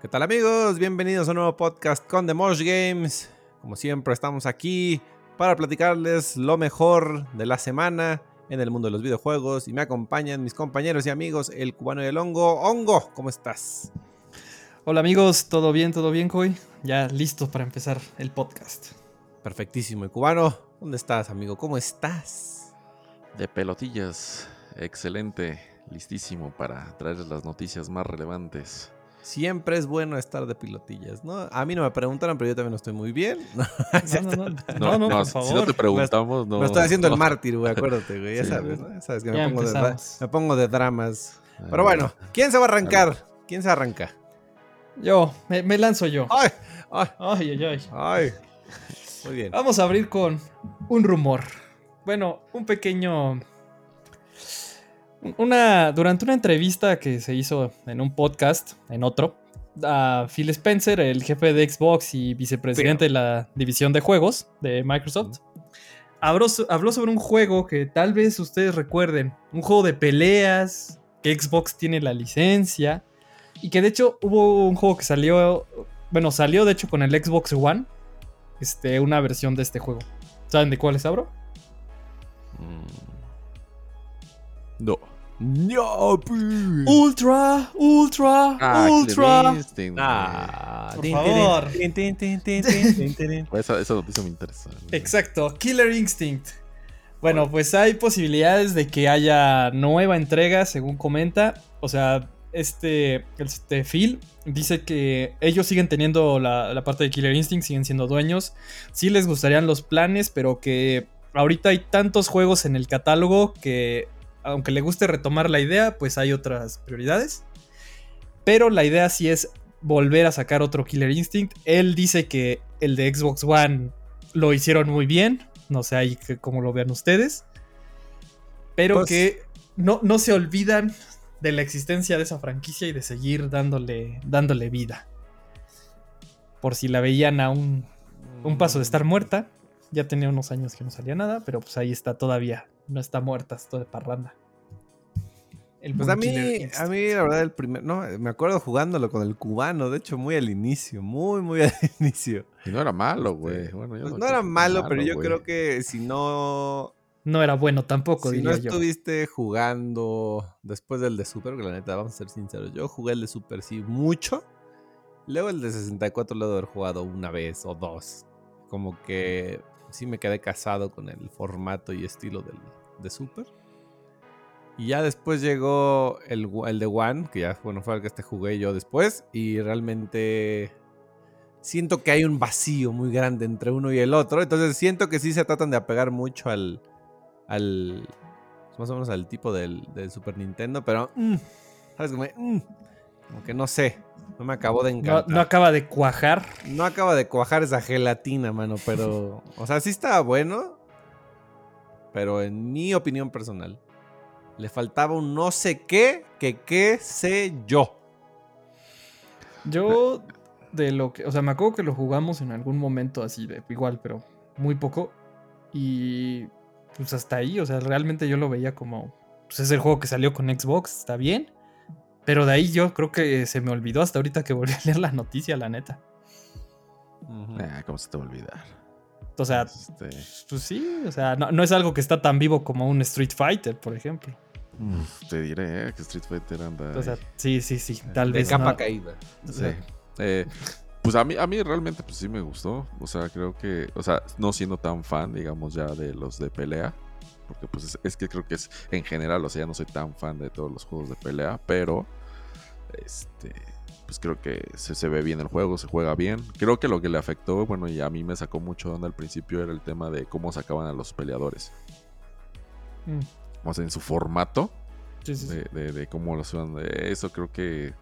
¿Qué tal amigos? Bienvenidos a un nuevo podcast con The Mosh Games. Como siempre estamos aquí para platicarles lo mejor de la semana en el mundo de los videojuegos y me acompañan mis compañeros y amigos, el cubano y el hongo. Hongo, ¿cómo estás? Hola amigos, ¿todo bien? ¿Todo bien, Coy? Ya listos para empezar el podcast. Perfectísimo. ¿Y cubano? ¿Dónde estás, amigo? ¿Cómo estás? De pelotillas. Excelente. Listísimo para traerles las noticias más relevantes. Siempre es bueno estar de pilotillas, ¿no? A mí no me preguntaron, pero yo también estoy muy bien. No, no, no. no, no, por favor. Si no te preguntamos, no. Me estoy haciendo el mártir, güey, acuérdate, güey. Ya sabes, ¿no? Ya sabes que me pongo, de, me pongo, de, dramas. Pero bueno, ¿quién se va a arrancar? ¿Quién se arranca? Yo, me, lanzo yo. Ay, ay, ay, ay, ay. Muy bien. Vamos a abrir con un rumor. Bueno, un pequeño una, durante una entrevista que se hizo en un podcast, en otro, a Phil Spencer, el jefe de Xbox y vicepresidente de la división de juegos de Microsoft, habló, habló, sobre un juego que tal vez ustedes recuerden, un juego de peleas, que Xbox tiene la licencia, y que de hecho hubo un juego que salió, bueno, salió de hecho con el Xbox One, este, una versión de este juego. ¿Saben de cuál es, abro? No. No, Ultra, ultra, ah, ultra. Ah, por favor. esa, esa, noticia me interesa. Exacto, Killer Instinct. Bueno, pues hay posibilidades de que haya nueva entrega, según comenta. O sea, este, este Phil dice que ellos siguen teniendo la, la parte de Killer Instinct, siguen siendo dueños. Sí les gustarían los planes, pero que ahorita hay tantos juegos en el catálogo que aunque le guste retomar la idea, pues hay otras prioridades. Pero la idea sí es volver a sacar otro Killer Instinct. Él dice que el de Xbox One lo hicieron muy bien. No sé ahí cómo lo vean ustedes. Pero pues que no, no se olvidan de la existencia de esa franquicia y de seguir dándole, dándole vida. Por si la veían a un, un paso de estar muerta. Ya tenía unos años que no salía nada, pero pues ahí está todavía no está muerta, esto de parranda. pues a mí, a mí, la verdad, el primer. No, me acuerdo jugándolo con el cubano, de hecho, muy al inicio, muy, muy al inicio. Y no era malo, güey. Bueno, pues no, era malo, pero yo creo que si no. No era bueno tampoco, si no estuviste jugando después del de Super, que la neta, vamos a ser sinceros, yo jugué el de Super sí mucho. Luego el de 64 lo he haber jugado una vez o dos. Como que sí me quedé casado con el formato y estilo del, de Super. Y ya después llegó el, el de One, que ya bueno, fue el que este jugué yo después. Y realmente siento que hay un vacío muy grande entre uno y el otro. Entonces siento que sí se tratan de apegar mucho al. al más o menos al tipo del, Super Nintendo. Pero. Mm, ¿Sabes? Mm, como, que no sé. No me acabó de encantar. No, no, acaba de cuajar. No acaba de cuajar esa gelatina, mano. Pero. O sea, sí estaba bueno pero en mi opinión personal, le faltaba un no sé qué, que qué sé yo. Yo, de lo que, o sea, me acuerdo que lo jugamos en algún momento así, de igual, pero muy poco. Y pues hasta ahí, o sea, realmente yo lo veía como, pues es el juego que salió con Xbox, está bien. Pero de ahí yo creo que se me olvidó hasta ahorita que volví a leer la noticia, la neta. Ah, ¿Cómo se te va a olvidar? O sea, este, pues sí, o sea, no, es algo que está tan vivo como un Street Fighter, por ejemplo. te diré ¿eh? que Street Fighter anda. O sea, sí, sí, sí, tal vez. De capa caída. Sí. Eh, pues a mí, a mí realmente pues sí me gustó. O sea, creo que, o sea, no siendo tan fan, digamos, ya de los de pelea. Porque pues es, es que creo que es en general, o sea, ya no soy tan fan de todos los juegos de pelea, pero este pues creo que se, ve bien el juego, se juega bien. Creo que lo que le afectó, bueno, y a mí me sacó mucho onda al principio era el tema de cómo sacaban a los peleadores. Mm. O sea, en su formato. De, cómo los iban. Eso creo que.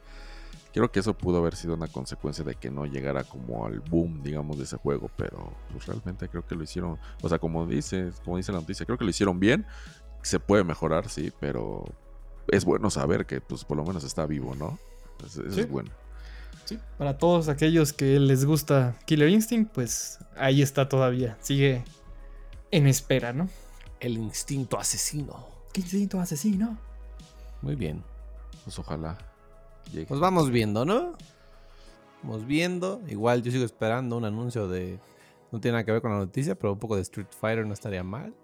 Creo que eso pudo haber sido una consecuencia de que no llegara como al boom, digamos, de ese juego. Pero pues realmente creo que lo hicieron. O sea, como dice, como dice la noticia, creo que lo hicieron bien. Se puede mejorar, sí, pero es bueno saber que pues por lo menos está vivo, ¿no? Eso, es bueno. Sí, para todos aquellos que les gusta Killer Instinct, pues ahí está todavía. Sigue en espera, ¿no? El instinto asesino. ¿Qué instinto asesino? Muy bien. Pues ojalá. Nos vamos viendo, ¿no? Vamos viendo. Igual yo sigo esperando un anuncio de. No tiene nada que ver con la noticia, pero un poco de Street Fighter no estaría mal.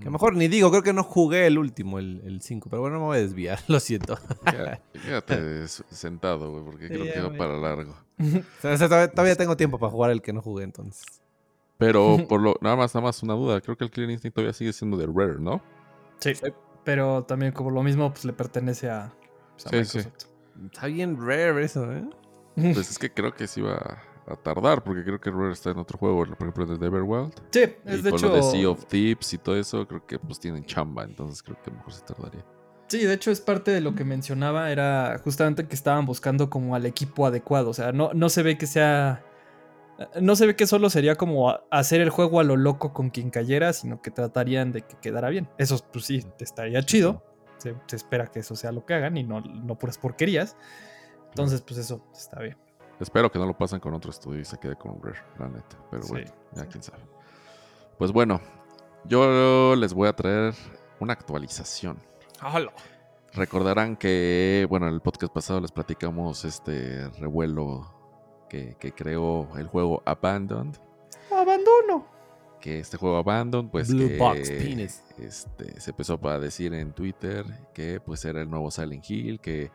Que mejor ni digo, creo que no jugué el último, el 5, pero bueno, no me voy a desviar, lo siento. Quédate, sentado, güey, porque creo que va para largo. O sea, o sea, todavía, todavía tengo tiempo para jugar el que no jugué, entonces. Pero por lo, nada más, nada más una duda. Creo que el Killer Instinct todavía sigue siendo de Rare, ¿no? Sí. Pero también como lo mismo, pues le pertenece a, pues, a Sí, sí. Está bien rare eso, ¿eh? Pues es que creo que sí va a tardar, porque creo que Rare está en otro juego, por ejemplo, en el de Everwild. Sí, Y es de con hecho. lo de Sea of Thieves y todo eso, creo que pues tienen chamba, entonces creo que mejor se tardaría. Sí, de hecho es parte de lo que mencionaba, era justamente que estaban buscando como al equipo adecuado, o sea, no, no se ve que sea, no se ve que solo sería como hacer el juego a lo loco con quien cayera, sino que tratarían de que quedara bien. Eso pues sí, estaría chido, se, se espera que eso sea lo que hagan y no, no puras porquerías. Entonces, pues eso está bien. Espero que no lo pasen con otro estudio y se quede con Rare, la neta. Pero Sí, bueno, ya sí. quién sabe. Pues bueno, yo les voy a traer una actualización. Recordarán que, bueno, en el podcast pasado les platicamos este revuelo que, que creó el juego Abandoned. Abandono. Que este juego Abandoned, pues Blue que, Box Penis. este, se empezó a decir en Twitter que pues era el nuevo Silent Hill, que,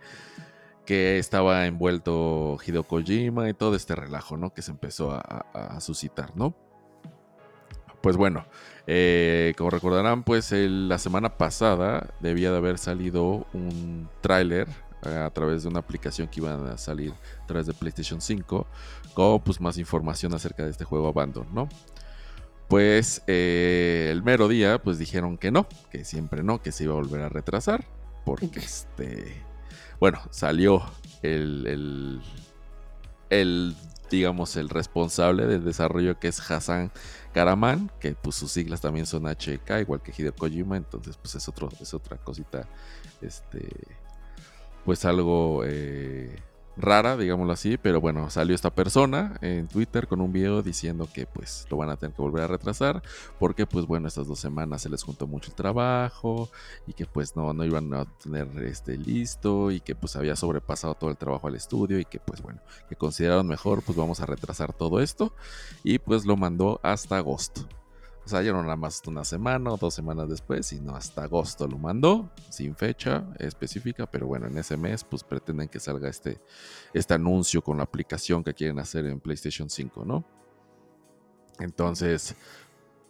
que estaba envuelto Hideo Kojima y todo este relajo, ¿no? Que se empezó a, suscitar, ¿no? Pues bueno, eh, como recordarán, pues el- la semana pasada debía de haber salido un tráiler eh, a través de una aplicación que iban a salir a través de PlayStation 5 con pues más información acerca de este juego Abandon, ¿no? Pues eh, el mero día pues dijeron que no, que siempre no, que se iba a volver a retrasar porque este, bueno, salió el, el, digamos, el responsable del desarrollo que es Hassan Karaman, que pues sus siglas también son HK, igual que Hideo Kojima, entonces pues es, otro, es otra cosita, este, pues algo eh, rara, digámoslo así, pero bueno, salió esta persona en Twitter con un video diciendo que pues lo van a tener que volver a retrasar, porque pues bueno, estas dos semanas se les juntó mucho el trabajo y que pues no, no iban a tener este listo y que pues había sobrepasado todo el trabajo al estudio y que pues bueno, que consideraron mejor pues vamos a retrasar todo esto y pues lo mandó hasta agosto. O sea, ya no nada más una semana o dos semanas después, sino hasta agosto lo mandó, sin fecha específica, pero bueno, en ese mes pues pretenden que salga este, este anuncio con la aplicación que quieren hacer en PlayStation 5, ¿no? Entonces,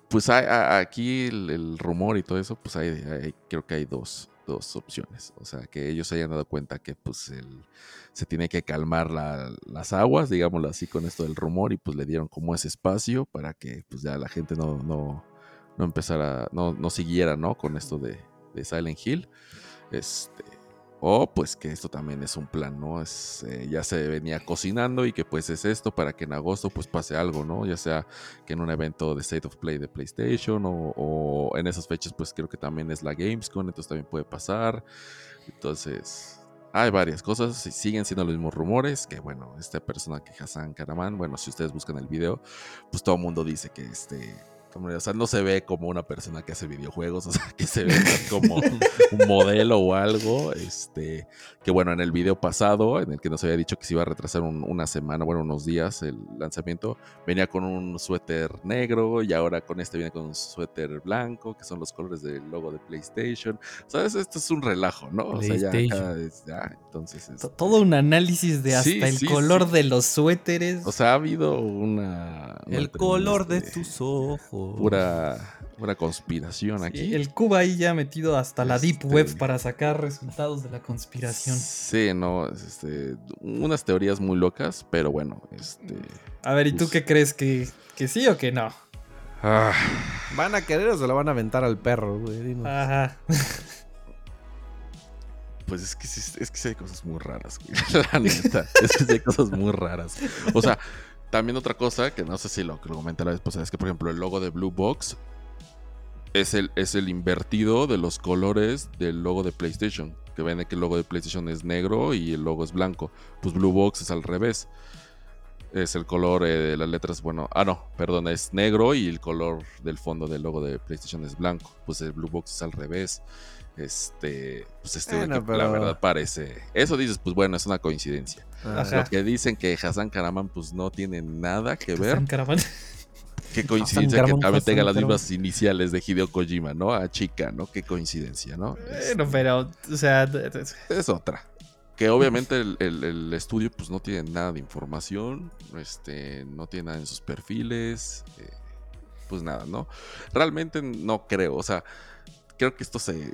pues hay- aquí el, rumor y todo eso, pues hay- creo que hay dos, dos opciones. O sea, que ellos hayan dado cuenta que pues el, se tiene que calmar la- las aguas, digámoslo así, con esto del rumor y pues le dieron como ese espacio para que pues ya la gente no, no, no empezara, no, no siguiera, ¿no? Con esto de, de Silent Hill. Este, o pues que esto también es un plan, ¿no? Es, eh, ya se venía cocinando y que pues es esto para que en agosto pues pase algo, ¿no? Ya sea que en un evento de State of Play de PlayStation o, o en esas fechas pues creo que también es la Gamescom, entonces también puede pasar. Entonces hay varias cosas, y siguen siendo los mismos rumores, que bueno, esta persona que Hassan Karaman, bueno, si ustedes buscan el video, pues todo el mundo dice que este... O sea, no se ve como una persona que hace videojuegos, o sea, que se ve como un modelo o algo. Este, que bueno, en el video pasado, en el que nos había dicho que se iba a retrasar un- una semana, bueno, unos días el lanzamiento, venía con un suéter negro y ahora con este viene con un suéter blanco, que son los colores del logo de PlayStation. ¿Sabes? Esto es un relajo, ¿no? O sea, ya cada entonces. To- este, Todo un análisis de hasta Sí, el sí, color sí. de los suéteres. O sea, ha habido una. una El color de este, tus ojos. Pura, pura conspiración Sí, aquí. el Cuba ahí ya metido hasta la Deep Este- Web para sacar resultados de la conspiración. Sí, no, es, este, unas teorías muy locas, pero bueno, este. A ver, ¿y tú Uf. qué crees? ¿Que, que sí o que no? ah, ¿Van a querer o se lo van a aventar al perro, güey? Dinos. Ajá. pues es que sí, es que sí hay cosas muy raras, güey. La neta. Es que sí hay cosas muy raras. O sea, también otra cosa que no sé si lo, que lo comenté la vez pasada es que, por ejemplo, el logo de Blue Box es el, es el invertido de los colores del logo de PlayStation. Que ven que el logo de PlayStation es negro y el logo es blanco. Pues Blue Box es al revés. Es el color eh, de las letras, bueno, ah no, perdón, es negro y el color del fondo del logo de PlayStation es blanco. Pues el Blue Box es al revés. Este, pues este la verdad parece. Eso dices, pues bueno, es una coincidencia. Lo que dicen que Hassan Karaman, pues no tiene nada que ver. Hassan Karaman. Qué coincidencia que también tenga las mismas iniciales de Hideo Kojima, ¿no? A chica, ¿no? Qué coincidencia, ¿no? Bueno, pero, o sea. Es otra. Que obviamente el, estudio, pues no tiene nada de información, este, no tiene nada en sus perfiles, eh, pues nada, ¿no? Realmente no creo, o sea, creo que esto se,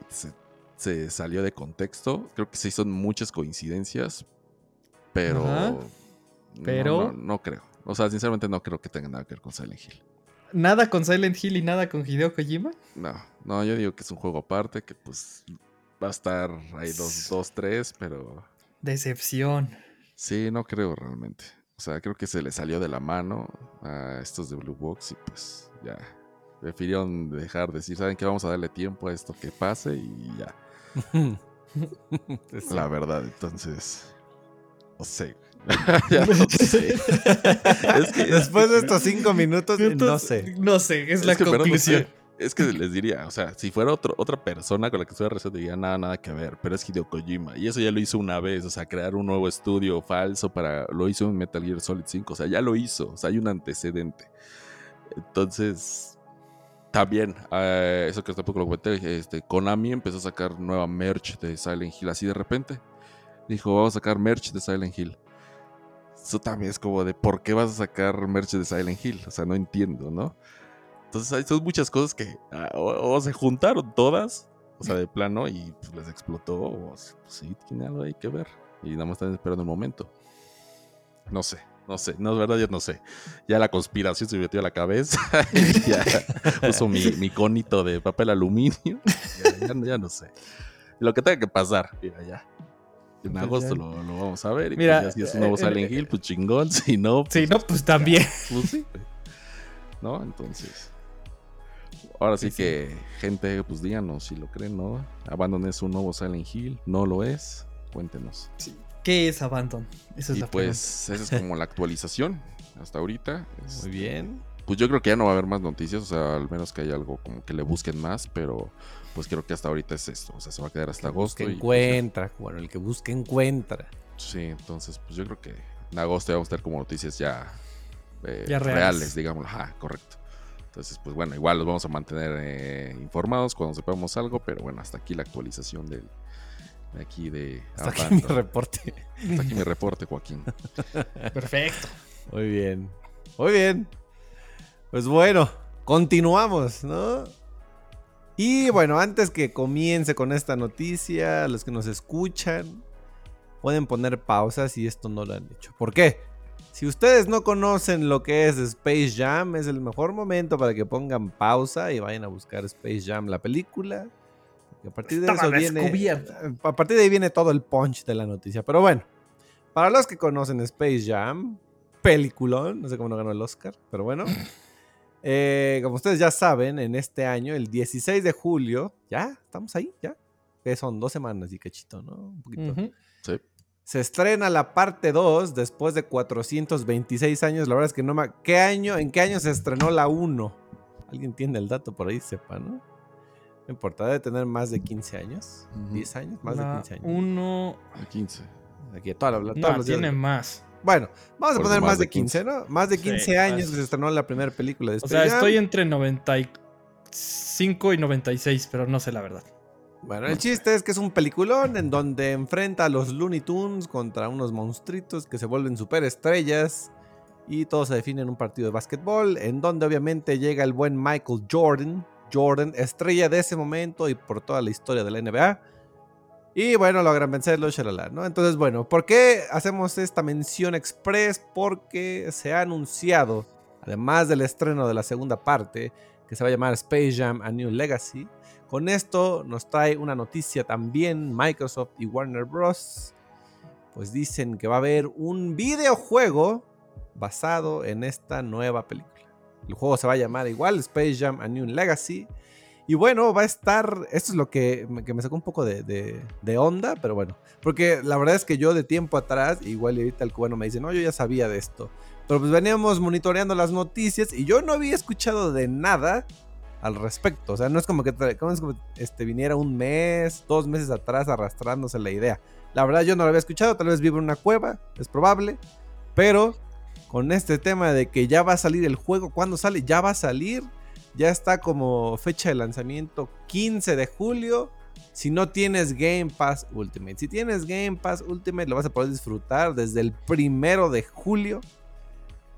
se, salió de contexto, creo que sí son muchas coincidencias, pero. Pero. no creo. O sea, sinceramente no creo que tenga nada que ver con Silent Hill. ¿Nada con Silent Hill y nada con Hideo Kojima? No, no, yo digo que es un juego aparte, que pues va a estar ahí dos, dos, tres, pero... Decepción. Sí, no creo realmente. O sea, creo que se le salió de la mano a estos de Blue Box y pues ya. Prefirieron dejar de decir, ¿saben qué? Vamos a darle tiempo a esto que pase y ya. la verdad, entonces... No sé. Después de estos cinco minutos, no sé. No sé, es, la conclusión. es que les diría, o sea, si fuera otra persona con la que estuviera rezando, diría nada, nada que ver, pero es Hideo Kojima. Y eso ya lo hizo una vez, o sea, crear un nuevo estudio falso para. Lo hizo en Metal Gear Solid 5, o sea, ya lo hizo, o sea, hay un antecedente. Entonces, también, eh, eso que tampoco lo comenté, este, Konami empezó a sacar nueva merch de Silent Hill así de repente. Dijo, vamos a sacar merch de Silent Hill eso también es como de por qué vas a sacar merch de Silent Hill. O sea, no entiendo, ¿no? Entonces hay muchas cosas que ah, o, se juntaron todas, o sea, de plano, y pues, les explotó, o pues, sí, tiene algo ahí que ver. Y nada más están esperando el momento. No sé, no sé, no, es verdad, yo no sé. Ya la conspiración se me metió a la cabeza. ya uso mi, mi, conito de papel aluminio. Ya, ya no sé. Lo que tenga que pasar, mira, ya. En pues agosto lo, vamos a ver. Y Mira, pues si es un nuevo eh, Silent Hill, pues chingón. Si no, pues, si no, pues también. Pues sí. ¿No? Entonces. Ahora sí, que, gente, pues díganos si lo creen, ¿no? Abandon es un nuevo Silent Hill. No lo es. Cuéntenos. ¿Qué es Abandon? Esa es y pues, esa es como la actualización hasta ahorita. Muy este, bien. Pues yo creo que ya no va a haber más noticias, o sea, al menos que haya algo como que le busquen más, pero pues creo que hasta ahorita es esto. O sea, se va a quedar hasta agosto. Que pues, encuentra, bueno, el que busque encuentra. Sí, entonces, pues yo creo que en agosto vamos a tener como noticias ya, eh, reales. digamos. Ajá, correcto. Entonces, pues bueno, igual los vamos a mantener eh, informados cuando sepamos algo, pero bueno, hasta aquí la actualización del, de aquí de... Hasta aquí mi reporte. Hasta aquí mi reporte, Joaquín. Perfecto. Muy bien. Muy bien. Pues bueno, continuamos, ¿no? Y bueno, antes que comience con esta noticia, los que nos escuchan pueden poner pausa si esto no lo han hecho. ¿Por qué? Si ustedes no conocen lo que es Space Jam, es el mejor momento para que pongan pausa y vayan a buscar Space Jam, la película. a partir de eso viene. A partir de ahí viene todo el punch de la noticia. Pero bueno, para los que conocen Space Jam, peliculón, no sé cómo no ganó el Oscar, pero bueno. Eh, como ustedes ya saben, en este año, el 16 de julio, ya, estamos ahí, ya. Que son dos semanas y cachito, ¿no? Un poquito. Sí. Se estrena la parte 2 después de 426 años. La verdad es que no me... ¿Qué año, ¿En qué año se estrenó la 1? Alguien tiene el dato por ahí, sepa, ¿no? No importa, debe tener más de 15 años. ¿10 años? Más de 15 años. 1... 15. Aquí, toda la, no, tiene más. Bueno, vamos a poner más, de 15, ¿no? Más de 15 años que se estrenó la primera película de O sea, estoy entre 95 y 96, pero no sé la verdad. Bueno, el chiste es que es un peliculón en donde enfrenta a los Looney Tunes contra unos monstruitos que se vuelven superestrellas y todo se define en un partido de básquetbol en donde obviamente llega el buen Michael Jordan, Jordan, estrella de ese momento y por toda la historia de la NBA y bueno, logran vencerlo, shalala, ¿no? Entonces, bueno, ¿por qué hacemos esta mención express? Porque se ha anunciado, además del estreno de la segunda parte, que se va a llamar Space Jam A New Legacy. Con esto nos trae una noticia también Microsoft y Warner Bros. Pues dicen que va a haber un videojuego basado en esta nueva película. El juego se va a llamar igual Space Jam A New Legacy. Y bueno, va a estar. Esto es lo que, me sacó un poco de, onda, pero bueno. Porque la verdad es que yo de tiempo atrás, igual ahorita el cubano me dice, no, yo ya sabía de esto. Pero pues veníamos monitoreando las noticias y yo no había escuchado de nada al respecto. O sea, no es como que, como es este, viniera un mes, dos meses atrás arrastrándose la idea. La verdad yo no lo había escuchado, tal vez vive en una cueva, es probable. Pero con este tema de que ya va a salir el juego, ¿cuándo sale? Ya va a salir. Ya está como fecha de lanzamiento 15 de julio. Si no tienes Game Pass Ultimate. Si tienes Game Pass Ultimate lo vas a poder disfrutar desde el primero de julio.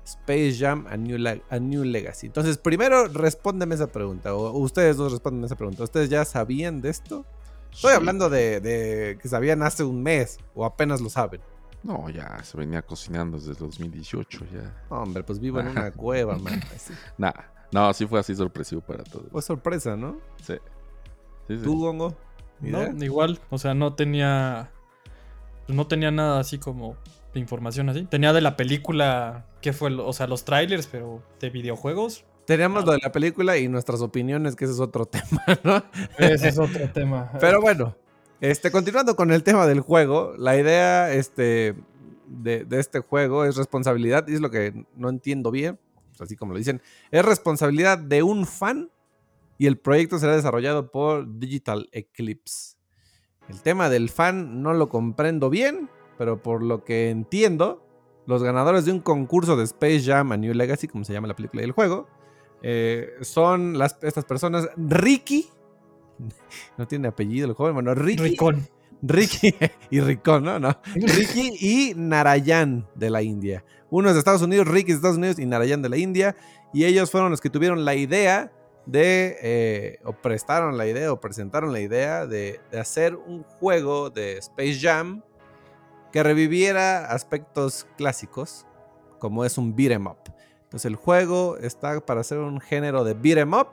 Space Jam a New, New Legacy. Entonces, primero respóndeme esa pregunta. O ustedes dos responden esa pregunta. ¿Ustedes ya sabían de esto? Estoy hablando de, que sabían hace un mes o apenas lo saben. No, ya se venía cocinando desde el 2018 ya. Hombre, pues vivo en una cueva, man. Nah, no, sí fue así sorpresivo para todos. Fue sorpresa, ¿no? Sí. ¿Tú, Gongo? No, igual, o sea, no tenía. No tenía nada así como de información así. Tenía de la película, que fue? O sea, los trailers, pero de videojuegos. Teníamos lo de la película y nuestras opiniones, que ese es otro tema, ¿no? Ese es otro tema. Pero bueno, este, continuando con el tema del juego, la idea este, de, de este juego es responsabilidad, y es lo que no entiendo bien, así como lo dicen, es responsabilidad de un fan y el proyecto será desarrollado por Digital Eclipse. El tema del fan no lo comprendo bien, pero por lo que entiendo, los ganadores de un concurso de Space Jam a New Legacy, como se llama la película y el juego, eh, son las, estas personas, Ricky, no tiene apellido el joven, bueno, Ricky. Ricky y Ricón, ¿no? no. Ricky y Narayan de la India. Uno es de Estados Unidos, Ricky de Estados Unidos y Narayan de la India. Y ellos fueron los que tuvieron la idea de, eh, o prestaron la idea, o presentaron la idea de, de hacer un juego de Space Jam que reviviera aspectos clásicos, como es un beat em up. Entonces el juego está para hacer un género de beat em up,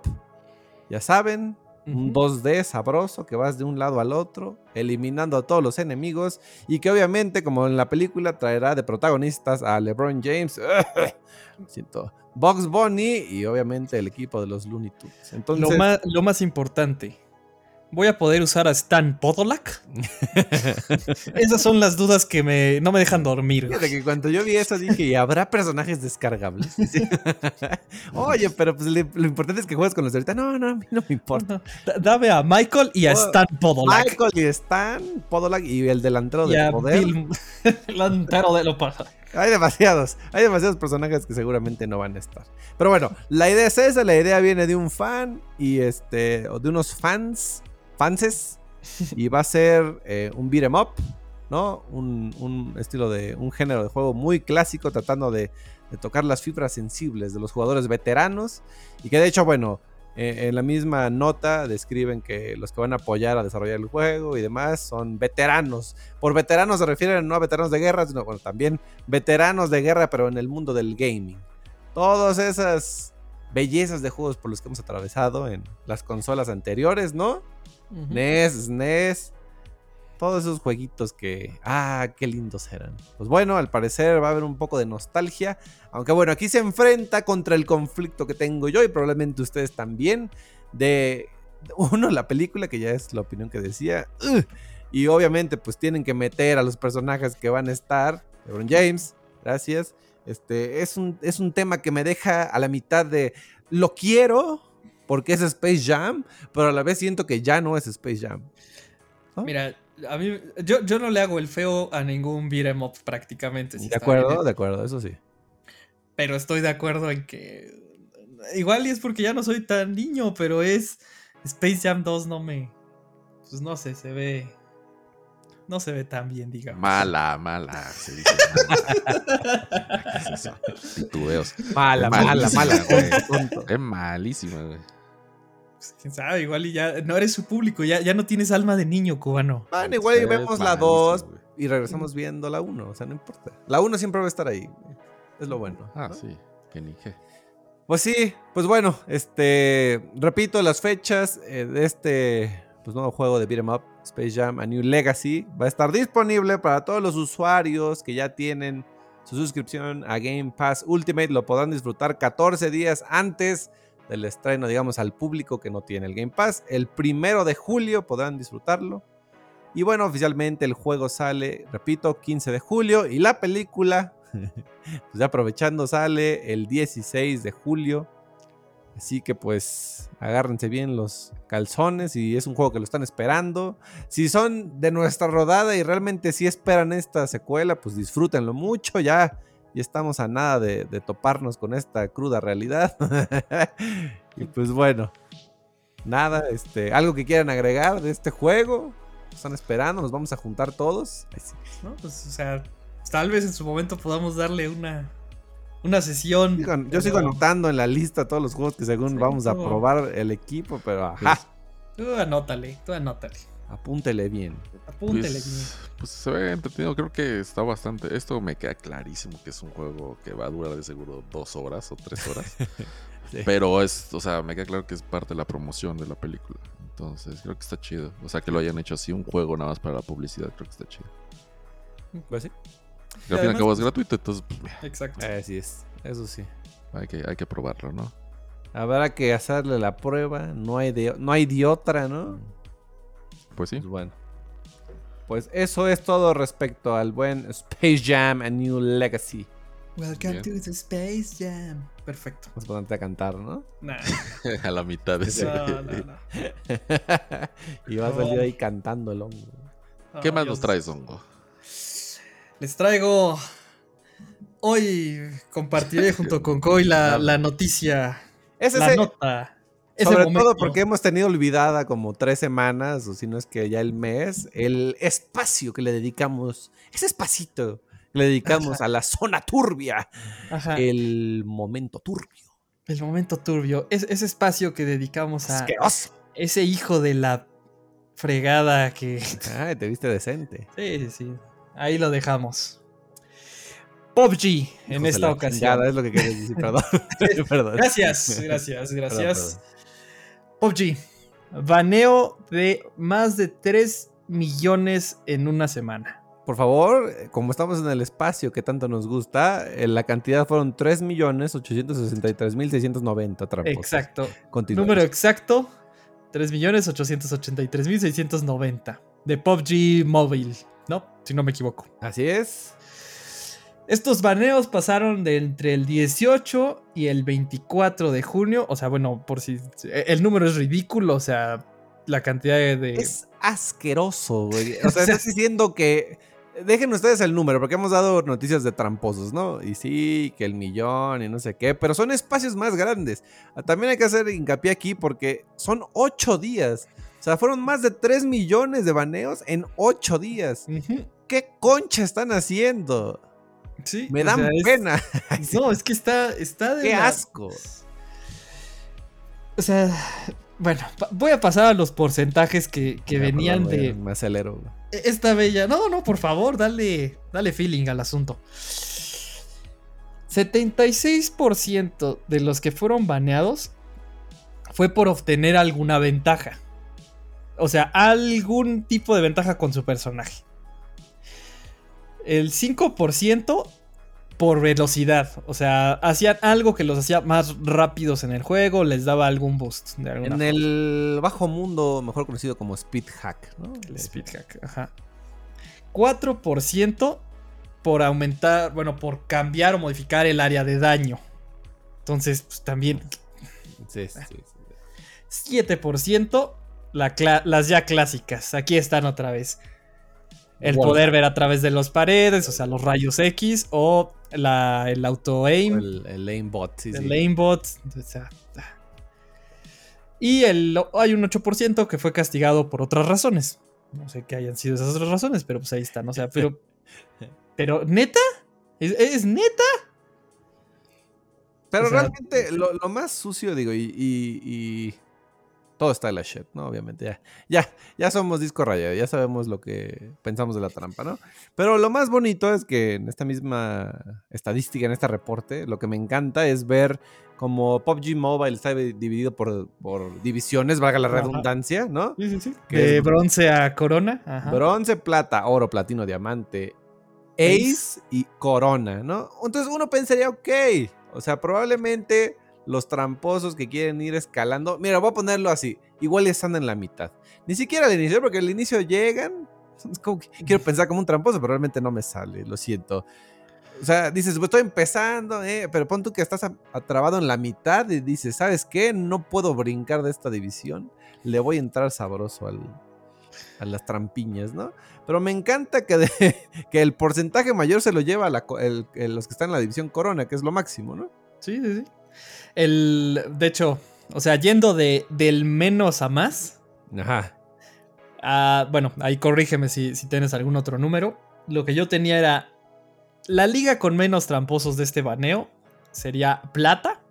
ya saben, un 2D sabroso que vas de un lado al otro, eliminando a todos los enemigos y que obviamente, como en la película, traerá de protagonistas a LeBron James, siento, Bugs Bunny y obviamente el equipo de los Looney Tunes. Entonces, lo, más, lo más importante, ¿Voy a poder usar a Stan Podolak? Esas son las dudas que me, no me dejan dormir. Fíjate que cuando yo vi eso dije, ¿y habrá personajes descargables? Oye, pero pues lo importante es que juegues con los de ahorita. No, no, a mí no me importa. Dame a Michael y a oh, Stan Podolak. Michael y Stan Podolak y el delantero del poder. el delantero de lo pasa. Hay demasiados, hay demasiados personajes que seguramente no van a estar. Pero bueno, la idea es esa, la idea viene de un fan y este, o de unos fans fanses. y va a ser eh, un beat em up, ¿no? Un, estilo de. un género de juego muy clásico, tratando de, tocar las fibras sensibles de los jugadores veteranos. Y que de hecho, bueno. Eh, en la misma nota describen que los que van a apoyar a desarrollar el juego y demás son veteranos. Por veteranos se refieren no a veteranos de guerra, sino bueno, también veteranos de guerra, pero en el mundo del gaming. Todas esas bellezas de juegos por los que hemos atravesado en las consolas anteriores, ¿no? NES, SNES, todos esos jueguitos que, ah, qué lindos eran. Pues bueno, al parecer va a haber un poco de nostalgia, aunque bueno, aquí se enfrenta contra el conflicto que tengo yo y probablemente ustedes también, de, uno, la película, que ya es la opinión que decía, y obviamente pues tienen que meter a los personajes que van a estar, LeBron James, gracias. Este, es un, es un tema que me deja a la mitad de, lo quiero, porque es Space Jam, pero a la vez siento que ya no es Space Jam. Mira, a mí, yo, yo, no le hago el feo a ningún beat'em up prácticamente. de acuerdo, de acuerdo, eso sí. Pero estoy de acuerdo en que. Igual y es porque ya no soy tan niño, pero es. Space Jam 2 no me. Pues no sé, se ve. No se ve tan bien, digamos. Mala, mala, se dice. Mala, mala, mala. Es malísima, güey. Pues, quién sabe, igual y ya no eres su público, ya, ya no tienes alma de niño cubano. Bueno, igual y vemos la 2 y regresamos viendo la 1, o sea, no importa. La 1 siempre va a estar ahí. Es lo bueno. Ah, sí, que ni qué. Pues sí, pues bueno, este, repito las fechas eh, de este pues, nuevo juego de beat'em up, Space Jam A New Legacy, va a estar disponible para todos los usuarios que ya tienen su suscripción a Game Pass Ultimate, lo podrán disfrutar 14 días antes del estreno, digamos, al público que no tiene el Game Pass. El primero de julio podrán disfrutarlo. Y bueno, oficialmente el juego sale, repito, 15 de julio. Y la película, pues aprovechando, sale el 16 de julio. Así que pues agárrense bien los calzones y es un juego que lo están esperando. Si son de nuestra rodada y realmente sí esperan esta secuela, pues disfrútenlo mucho. Ya, ya estamos a nada de, de toparnos con esta cruda realidad. y pues bueno, nada, este, algo que quieran agregar de este juego. Están esperando, nos vamos a juntar todos. ¿no? Pues, o sea, tal vez en su momento podamos darle una, una sesión. Sigo- yo sigo anotando en la lista todos los juegos que según Sí, vamos a probar el equipo, pero ajá, Tú anótale, tú anótale. apúntele bien. Apúntele Pues, bien. pues se ve entretenido. Creo que está bastante. Esto me queda clarísimo que es un juego que va a durar de seguro dos horas o tres horas. Sí. Pero es, o sea, me queda claro que es parte de la promoción de la película. Entonces, creo que está chido. O sea, que lo hayan hecho así un juego nada más para la publicidad, creo que está chido. Pues sí. Que al fin y al cabo es pues- gratuito, entonces pues, Exacto. Así es, eso sí. hay, que, hay que probarlo, ¿no? Habrá que hacerle la prueba, no hay de, no hay de otra, ¿no? Pues sí. Pues bueno. Pues eso es todo respecto al buen Space Jam A New Legacy. Welcome Bien. to the Space Jam. Perfecto. Nos ponerte a cantar, ¿no? Nah, a la mitad de ese. no, no, no. y va a salir ahí cantando el hongo. ¿Qué más Dios. nos traes, Hongo? Les traigo. Hoy compartiré junto con Koi la, la noticia. Ese la es el- nota. ese Sobre momento. todo porque hemos tenido olvidada como tres semanas, o si no es que ya el mes, el espacio que le dedicamos, ese espacito que le dedicamos a la zona turbia, Ajá, el momento turbio. el momento turbio. Es, ese espacio que dedicamos a Asqueroso. ese hijo de la fregada que. Ay, te viste decente. Sí, sí, sí. Ahí lo dejamos. PUBG en esta ocasión. es lo que quería decir, perdón. perdón. Gracias, gracias, Perdón, gracias. perdón. PUBG. Baneo de más de 3 millones en una semana. Por favor, como estamos en el espacio que tanto nos gusta, eh, la cantidad fueron 3.863.690 trampos. Exacto. Número exacto: 3.883.690 de PUBG Mobile, ¿no? Si no me equivoco. Así es. Estos baneos pasaron de entre el 18 y el 24 de junio. O sea, bueno, por si. El número es ridículo, o sea, la cantidad de. Es asqueroso, güey. O sea, estás diciendo que. Dejen ustedes el número, porque hemos dado noticias de tramposos, ¿no? Y sí, que el millón y no sé qué, pero son espacios más grandes. Ah, También hay que hacer hincapié aquí porque son ocho días. O sea, fueron más de 3 millones de baneos en ocho días. Ujú, ¿Qué concha están haciendo? Sí. Me dan sea, es- pena. No, es que está, está de. Qué la- asco. O sea, bueno, voy a pasar a los porcentajes que, que venían perdón, de Me acelero. güey. esta bella. No, no, por favor, dale, dale feeling al asunto. 76% de los que fueron baneados fue por obtener alguna ventaja. O sea, algún tipo de ventaja con su personaje. El 5% por velocidad. O sea, hacían algo que los hacía más rápidos en el juego, les daba algún boost. De En forma. el bajo mundo, mejor conocido como speed hack, ¿no? El speed hack, ajá. 4% por aumentar, bueno, por cambiar o modificar el área de daño. Entonces, pues también Sí, sí, sí. 7% la cla- las ya clásicas. Aquí están otra vez. El Wow. poder ver a través de las paredes, o sea, los rayos X o la, el auto aim. El, el aimbot, sí, el sí. aimbot. o sea, ah. y el, hay un 8% que fue castigado por otras razones. No sé qué hayan sido esas otras razones, pero pues ahí están. O sea, pero. Pero, ¿neta? ¿Es, es neta? Pero O sea, realmente lo, lo más sucio, digo, y, y- y todo está en la shit, ¿no? Obviamente, ya, ya, ya somos disco rayado, ya sabemos lo que pensamos de la trampa, ¿no? Pero lo más bonito es que en esta misma estadística, en este reporte, lo que me encanta es ver como PUBG Mobile está dividido por, por divisiones, valga la redundancia, ¿no? Sí, sí, sí. Que De es- bronce a corona. Ajá. Bronce, plata, oro, platino, diamante, ace y corona, ¿no? Entonces uno pensaría, ok, o sea, probablemente los tramposos que quieren ir escalando, mira, voy a ponerlo así, igual están en la mitad. Ni siquiera al inicio, porque al inicio llegan, quiero pensar como un tramposo, pero realmente no me sale, lo siento. O sea, dices, pues estoy empezando, eh, pero pon tú que estás atrabado en la mitad y dices, ¿sabes qué? No puedo brincar de esta división. Le voy a entrar sabroso al, a las trampiñas, ¿no? Pero me encanta que, que el porcentaje mayor se lo lleva a los que están en la división Corona, que es lo máximo, ¿no? Sí, sí, sí. El, de hecho, o sea, yendo de, del menos a más. Ajá. bueno, ahí corrígeme si, si tienes algún otro número. Lo que yo tenía era la liga con menos tramposos de este baneo sería plata.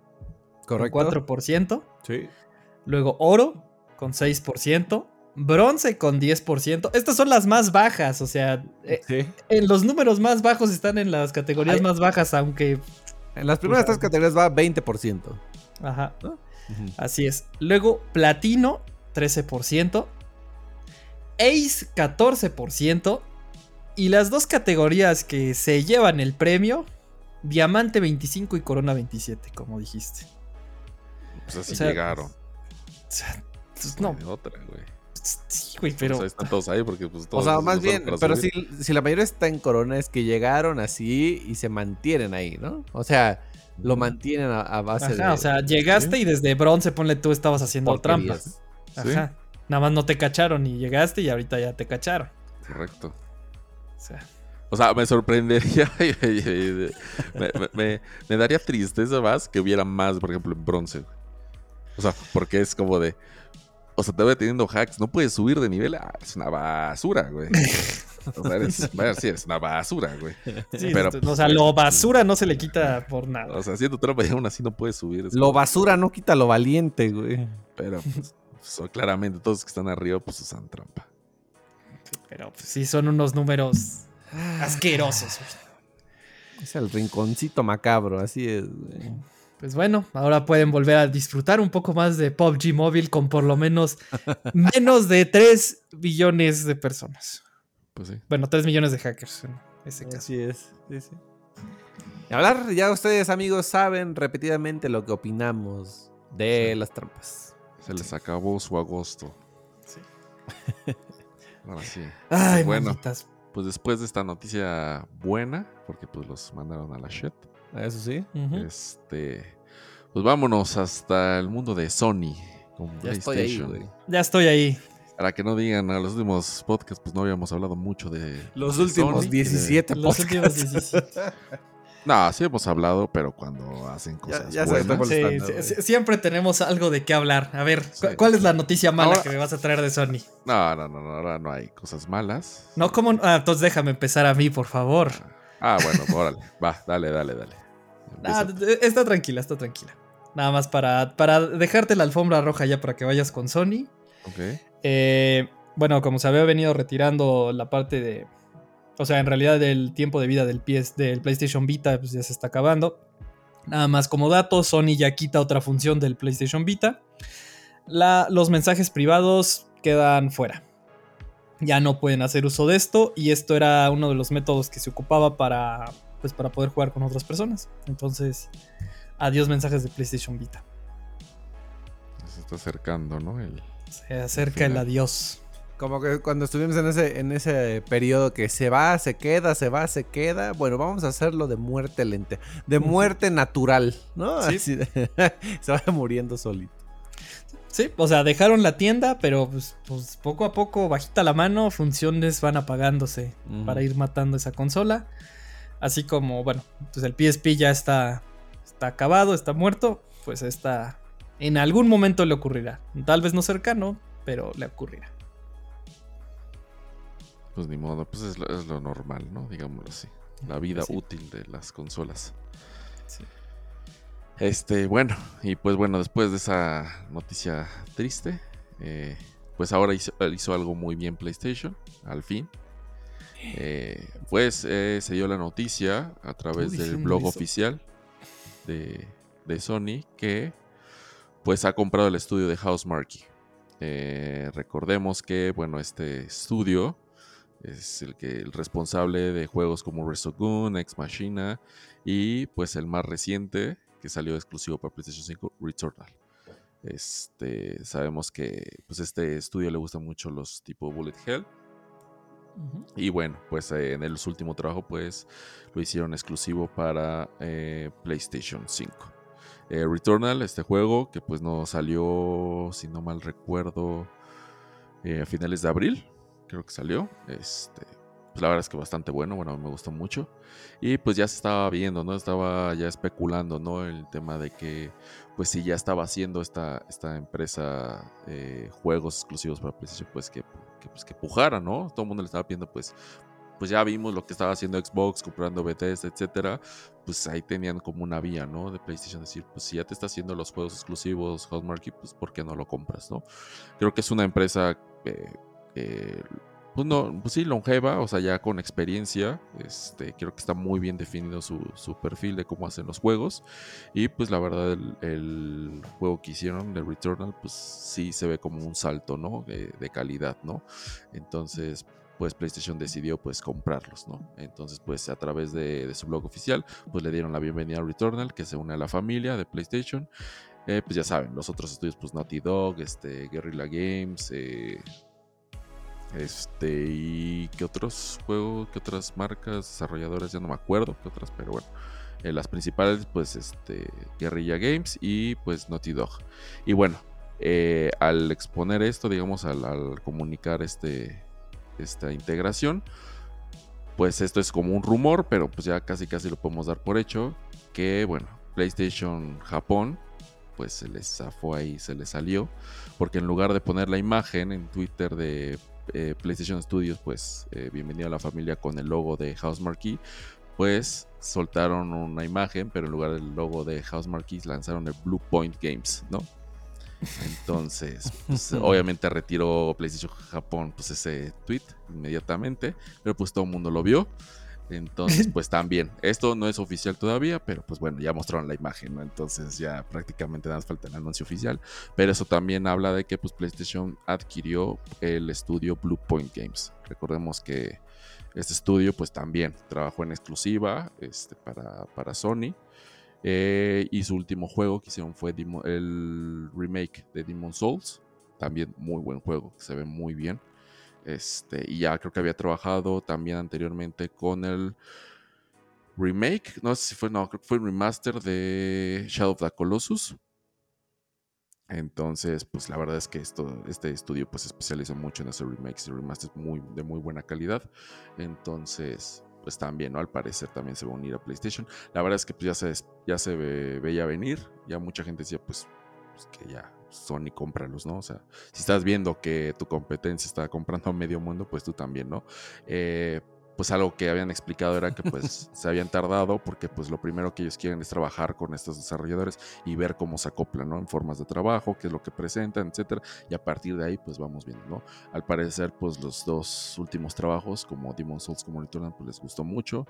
Correcto. Con 4%. Sí. Luego oro con 6%. Bronce con 10%. Estas son las más bajas, o sea, eh, en los números más bajos están en las categorías más bajas, aunque... En las primeras tres categorías va 20%. Ajá. Así es. Luego, platino, 13%. Ace, 14%. Y las dos categorías que se llevan el premio, Diamante 25 y Corona 27, como dijiste. Pues así llegaron. O sea, pues no. Otra, güey. Sí, güey, pero. Pues están todos ahí porque pues todos. O sea, más bien, pero si, si, la mayoría está en Corona es que llegaron así y se mantienen ahí, ¿no? O sea, lo mantienen a, base de. o sea, llegaste y desde bronce, ponle tú, estabas haciendo trampas. Ajá. Nada más no te cacharon y llegaste y ahorita ya te cacharon. Correcto. O sea, me sorprendería, me, daría tristeza más que hubiera más, por ejemplo, en bronce. O sea, porque es como de, o sea, te voy teniendo hacks, no puedes subir de nivel, ah, es una basura, güey. O sea, eres, sí, eres una basura, güey. pero, o sea, lo basura no se le quita por nada. O sea, haciendo trampa y aún así no puedes subir. Lo basura no quita lo valiente, güey. Pero, pues, pues, claramente todos los que están arriba, pues usan trampa. Pero pues, sí son unos números asquerosos. Es el rinconcito macabro, así es. Pues bueno, ahora pueden volver a disfrutar un poco más de PUBG Mobile con por lo menos menos de 3 billones de personas. Pues sí. Bueno, 3 millones de hackers en ese caso. Así es. Sí, sí. Y hablar, ya ustedes amigos saben repetidamente lo que opinamos de las trampas. Se les acabó su agosto. Sí. Ahora sí. Ay, bueno. Pues después de esta noticia buena, porque pues los mandaron a la shit. Eso sí. Este. Pues vámonos hasta el mundo de Sony con ya PlayStation. Estoy ahí, ya estoy ahí. Para que no digan a los últimos podcasts, pues no habíamos hablado mucho de. Los últimos 17 Los últimos 17. No, sí hemos hablado, pero cuando hacen cosas ya, buenas. Sí, siempre tenemos algo de qué hablar. A ver, ¿cuál es la noticia mala que me vas a traer de Sony? No, no, no, ahora no hay cosas malas. No, ¿cómo? Ah, entonces déjame empezar a mí, por favor. Ah, bueno, órale. Va, dale, dale, dale. Ah, está tranquila, está tranquila. Nada más para, para dejarte la alfombra roja ya para que vayas con Sony. Ok. Eh, bueno, como se había venido retirando la parte de o sea, en realidad el tiempo de vida del, PS, del PlayStation Vita pues, ya se está acabando. Nada más como dato, Sony ya quita otra función del PlayStation Vita. los mensajes privados quedan fuera. Ya no pueden hacer uso de esto y esto era uno de los métodos que se ocupaba para, pues, para poder jugar con otras personas. Entonces, adiós mensajes de PlayStation Vita. Se está acercando, ¿no? se acerca el adiós. Como que cuando estuvimos en ese, en ese periodo que se va, se queda, se va, se queda. Bueno, vamos a hacerlo de muerte lenta. De muerte natural, ¿no? Sí. se va muriendo solito. Sí, o sea, dejaron la tienda, pero pues, pues poco a poco, bajita la mano, funciones van apagándose para ir matando esa consola. Así como, bueno, pues el PSP ya está, está acabado, está muerto, pues está... En algún momento le ocurrirá. Tal vez no cercano, pero le ocurrirá pues ni modo, pues es lo, normal, ¿no? Digámoslo así. La vida útil de las consolas. Sí. Este, bueno, y pues bueno, después de esa noticia triste, eh, pues ahora hizo, algo muy bien PlayStation, al fin. Eh, pues eh, se dio la noticia a través del blog oficial de, de, Sony que pues ha comprado el estudio de House Marquee. recordemos que, bueno, este estudio es el, que, el responsable de juegos como Resogun, Ex Machina y pues el más reciente que salió exclusivo para PlayStation 5, Returnal. Este, sabemos que pues este estudio le gusta mucho los tipo Bullet Hell. Y bueno, pues eh, en el último trabajo pues lo hicieron exclusivo para eh, PlayStation 5. Eh, Returnal, este juego que pues no salió, si no mal recuerdo, a finales de abril, creo que salió. Este, pues la verdad es que bastante bueno, bueno, me gustó mucho. Y pues ya se estaba viendo, ¿no? Estaba ya especulando, ¿no? El tema de que, pues si ya estaba haciendo esta, esta empresa juegos exclusivos para PlayStation, pues que pues, que pujara, ¿no? Todo el mundo le estaba pidiendo, pues, pues ya vimos lo que estaba haciendo Xbox, comprando BTS, etcétera. Pues ahí tenían como una vía, ¿no? De PlayStation decir, pues si ya te está haciendo los juegos exclusivos, Hotmarket, pues ¿por qué no lo compras, no? Creo que es una empresa eh, pues no, pues sí, longeva, o sea, ya con experiencia. Este, creo que está muy bien definido su, perfil de cómo hacen los juegos. Y pues la verdad, el, juego que hicieron, de Returnal, pues sí se ve como un salto, ¿no? De, calidad, ¿no? Entonces, pues PlayStation decidió pues comprarlos, ¿no? Entonces, pues a través de, su blog oficial, pues le dieron la bienvenida a Returnal, que se une a la familia de PlayStation. Eh, pues ya saben, los otros estudios, pues Naughty Dog, este, Guerrilla Games, eh, este, y qué otros juegos, qué otras marcas, desarrolladoras, ya no me acuerdo, qué otras, pero bueno. Eh, las principales, pues, este, Guerrilla Games y pues Naughty Dog. Y bueno, eh, al exponer esto, digamos, al, comunicar este, esta integración, pues esto es como un rumor, pero pues ya casi casi lo podemos dar por hecho, que bueno, PlayStation Japón, pues se les zafó ahí, se les salió, porque en lugar de poner la imagen en Twitter de eh, PlayStation Studios, pues eh, bienvenido a la familia con el logo de House Marquee, pues soltaron una imagen, pero en lugar del logo de House Marquee lanzaron el Blue Point Games, ¿no? Entonces, pues, obviamente retiró PlayStation Japón pues ese tweet inmediatamente, pero pues todo el mundo lo vio. Entonces, pues también, esto no es oficial todavía, pero pues bueno, ya mostraron la imagen, ¿no? Entonces ya prácticamente nada más falta el anuncio oficial. Pero eso también habla de que pues PlayStation adquirió el estudio Blue Point Games. Recordemos que este estudio pues también trabajó en exclusiva este, para, para Sony. Eh, y su último juego que hicieron fue el remake de Demon Souls. También muy buen juego, se ve muy bien. Este, y ya creo que había trabajado también anteriormente con el remake, no sé si fue, no, creo que fue el remaster de Shadow of the Colossus. Entonces, pues la verdad es que esto, este estudio pues se especializa mucho en hacer remakes y remasters muy, de muy buena calidad. Entonces, pues también, ¿no? Al parecer también se va a unir a PlayStation. La verdad es que pues, ya se, ya se veía venir. Ya mucha gente decía, pues, pues que ya Sony cómpralos, ¿no? O sea, si estás viendo que tu competencia está comprando a medio mundo, pues tú también, ¿no? Eh, pues algo que habían explicado era que pues se habían tardado porque pues lo primero que ellos quieren es trabajar con estos desarrolladores y ver cómo se acoplan, ¿no? En formas de trabajo, qué es lo que presentan, etcétera, y a partir de ahí pues vamos viendo, ¿no? Al parecer pues los dos últimos trabajos como Demon Souls como Returnal pues les gustó mucho,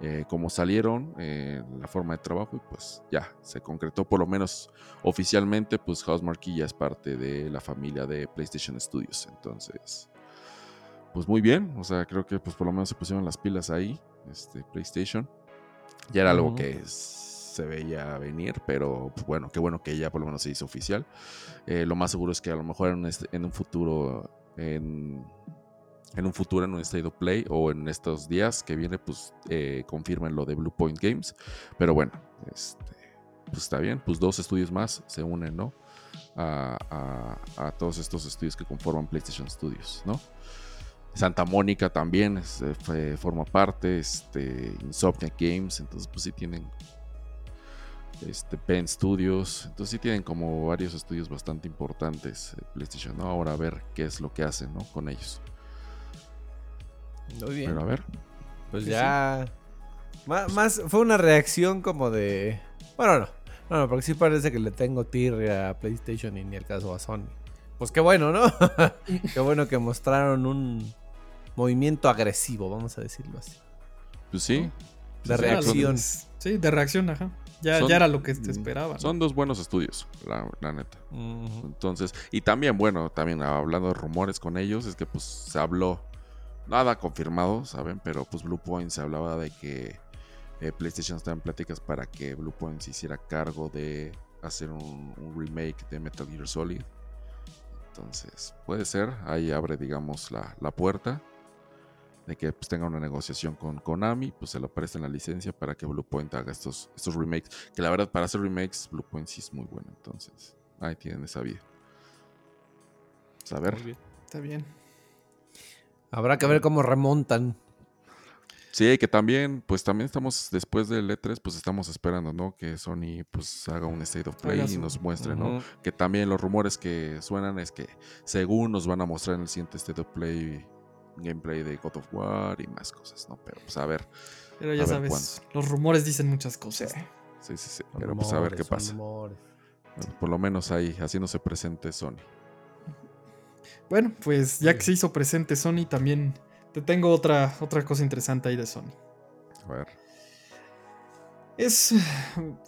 eh, como salieron, eh, la forma de trabajo y pues ya se concretó por lo menos oficialmente pues Housemarque ya es parte de la familia de PlayStation Studios, entonces pues muy bien, o sea, creo que pues por lo menos se pusieron las pilas ahí, este PlayStation. Ya era algo que se veía venir, pero pues, bueno, qué bueno que ya por lo menos se hizo oficial. Eh, lo más seguro es que a lo mejor en, este, un futuro, en, un futuro, en un State of Play o en estos días que viene, pues eh, confirmen lo de Blue Point Games. Pero bueno, este, pues está bien, pues dos estudios más se unen, ¿no? A, todos estos estudios que conforman PlayStation Studios, ¿no? Santa Mónica también eh, forma parte, este, Insomnia Games, entonces pues sí tienen este, Pen Studios, entonces sí tienen como varios estudios bastante importantes eh, PlayStation, ¿no? Ahora a ver qué es lo que hacen, ¿no? Con ellos. Muy bien. Pero a ver. Pues ya... Más, fue una reacción como de... Bueno, no. No, porque sí parece que le tengo tirria a PlayStation y ni el caso a Sony. Pues qué bueno, ¿no? qué bueno que mostraron un, movimiento agresivo, vamos a decirlo así. Pues sí. De reacción. Sí, de reacción, ajá. Ya, ya era lo que se esperaba. Son dos buenos estudios, la, neta. Entonces, y también, bueno, también hablando de rumores con ellos, es que pues se habló, nada confirmado, ¿saben? Pero pues Bluepoint se hablaba de que eh, PlayStation estaba en pláticas para que Bluepoint se hiciera cargo de hacer un, remake de Metal Gear Solid. Entonces, puede ser, ahí abre, digamos, la, la puerta. de que pues, tenga una negociación con Konami, pues se lo presten la licencia para que Bluepoint haga estos, estos remakes. Que la verdad, para hacer remakes, Bluepoint sí es muy bueno. Entonces, ahí tienen esa vida. Pues, a ver. Está bien. Habrá que ver cómo remontan. Sí, que también, pues también estamos, después del E3, pues estamos esperando, ¿no? Que Sony pues haga un State of Play y nos muestre, ¿no? Que también los rumores que suenan es que según nos van a mostrar en el siguiente State of Play gameplay de God of War y más cosas, ¿no? Pero pues a ver. Pero ya sabes, los rumores dicen muchas cosas. Sí, sí, sí. Pero pues a ver qué pasa. por lo menos ahí, haciéndose presente Sony. Bueno, pues ya que se hizo presente Sony, también te tengo otra, otra cosa interesante ahí de Sony. A ver. Es.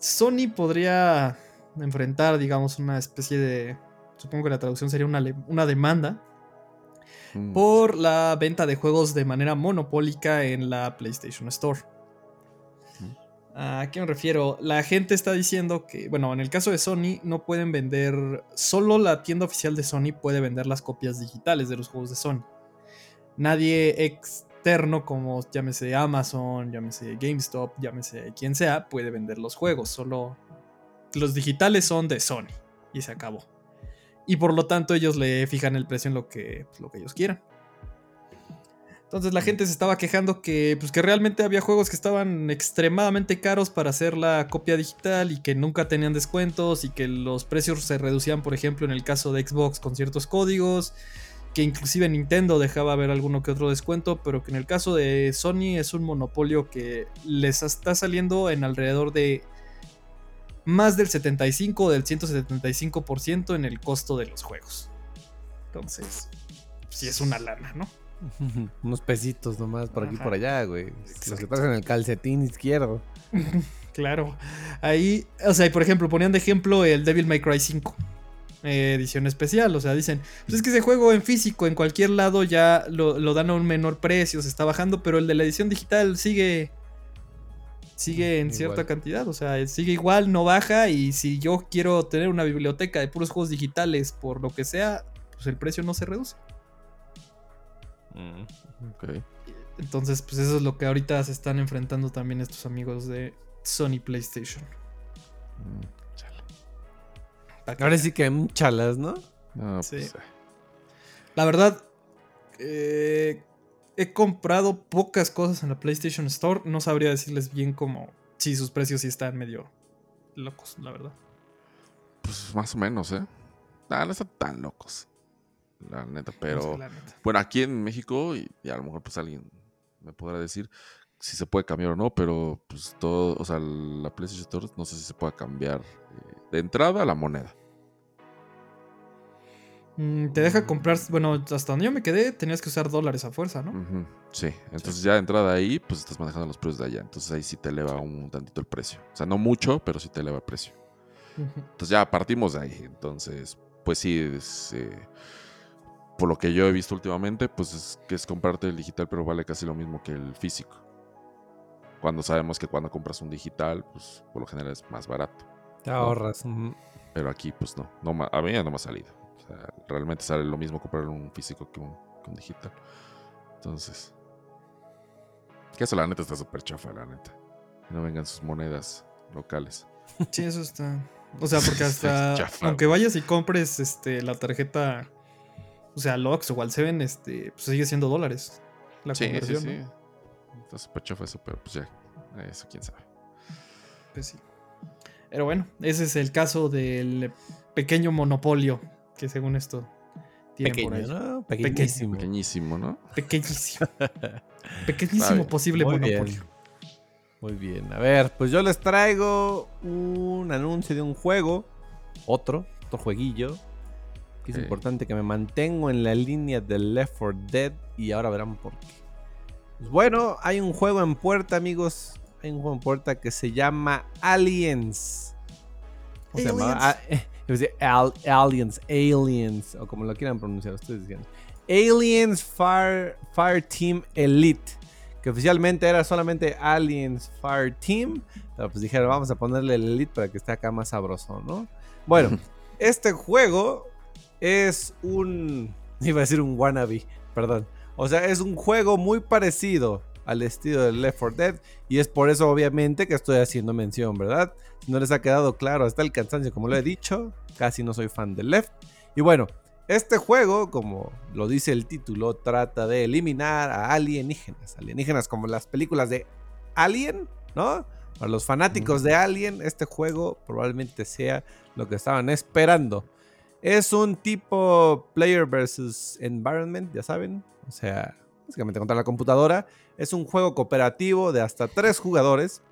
Sony podría enfrentar, digamos, una especie de. Supongo que la traducción sería una, una demanda. Mm. Por la venta de juegos de manera monopólica en la PlayStation Store. ¿A qué me refiero? La gente está diciendo que, bueno, en el caso de Sony no pueden vender, solo la tienda oficial de Sony puede vender las copias digitales de los juegos de Sony. Nadie externo como llámese Amazon, llámese GameStop, llámese quien sea, puede vender los juegos. Solo los digitales son de Sony y se acabó. Y por lo tanto ellos le fijan el precio en lo que, lo que ellos quieran. Entonces la gente se estaba quejando que, pues, que realmente había juegos que estaban extremadamente caros para hacer la copia digital y que nunca tenían descuentos y que los precios se reducían, por ejemplo, en el caso de Xbox con ciertos códigos, que inclusive Nintendo dejaba ver alguno que otro descuento, pero que en el caso de Sony es un monopolio que les está saliendo en alrededor de más del 75 o del 175% en el costo de los juegos. Entonces, sí es una lana, ¿no? Unos pesitos nomás por aquí y por allá, güey. Los que pasan en el calcetín izquierdo. claro. Ahí, o sea, por ejemplo, ponían de ejemplo el Devil May Cry 5. Eh, edición especial, o sea, dicen, pues es que ese juego en físico, en cualquier lado ya lo, lo, dan a un menor precio, se está bajando, pero el de la edición digital sigue sigue en cierta cantidad, o sea, sigue igual, no baja y si yo quiero tener una biblioteca de puros juegos digitales por lo que sea, pues el precio no se reduce. Mm, Entonces, pues eso es lo que ahorita se están enfrentando también estos amigos de Sony PlayStation. Mm, Ahora sí que chalas, ¿no? no sí. Pues, la verdad, eh, he comprado pocas cosas en la PlayStation Store. No sabría decirles bien cómo. Si sus precios sí están medio locos, la verdad. Pues más o menos, ¿eh? no están tan locos. La neta, pero. Bueno, aquí en México, y, a lo mejor pues alguien me podrá decir si se puede cambiar o no, pero pues todo, o sea, la PlayStation Store no sé si se puede cambiar eh, de entrada a la moneda. Mm, te deja comprar, bueno, hasta donde yo me quedé tenías que usar dólares a fuerza, ¿no? Sí, entonces ya de entrada ahí, pues estás manejando los precios de allá. Entonces ahí sí te eleva un tantito el precio. O sea, no mucho, pero sí te eleva el precio. Entonces ya partimos de ahí. Entonces, pues sí, eh, por lo que yo he visto últimamente, pues es que es comprarte el digital, pero vale casi lo mismo que el físico. Cuando sabemos que cuando compras un digital, pues por lo general es más barato. Te ahorras. Pero aquí, pues no, no a mí ya no me ha salido realmente sale lo mismo comprar un físico que un, digital. Entonces, que eso la neta está súper chafa, la neta. No vengan sus monedas locales. Sí, eso está. O sea, porque hasta. aunque vayas y compres este, la tarjeta. O sea, LOX o Al7, este, pues sigue siendo dólares. La sí, sí, sí. Está súper chafa eso, pero pues ya. Eso quién sabe. Pues sí. Pero bueno, ese es el caso del pequeño monopolio que según esto tiene Pequeño, ¿no? Pequeñísimo. Pequeñísimo, ¿no? Pequeñísimo. Pequeñísimo posible Muy Bien. Muy bien. A ver, pues yo les traigo un anuncio de un juego. Otro, otro jueguillo. Que es importante que me mantengo en la línea del Left 4 Dead. Y ahora verán por qué. Pues bueno, hay un juego en puerta, amigos. Hay un juego en puerta que se llama Aliens. ¿Cómo se llama? Ah, eh, aliens, Aliens, o como lo quieran pronunciar ustedes digan. Aliens Fire, Fire Team Elite, que oficialmente era solamente Aliens Fire Team, pero pues dijeron, vamos a ponerle el Elite para que esté acá más sabroso, ¿no? Bueno, este juego es un, iba a decir un wannabe, perdón, O sea, es un juego muy parecido al estilo de Left 4 Dead. Y es por eso, obviamente, que estoy haciendo mención, ¿verdad? Si no les ha quedado claro hasta el cansancio, como lo he dicho, casi no soy fan de Left. Y bueno, este juego, como lo dice el título, trata de eliminar a alienígenas. Alienígenas como las películas de Alien, ¿no? Para los fanáticos de Alien, este juego probablemente sea lo que estaban esperando. Es un tipo player versus environment, ya saben. O sea, básicamente contra la computadora. Es un juego cooperativo de hasta tres jugadores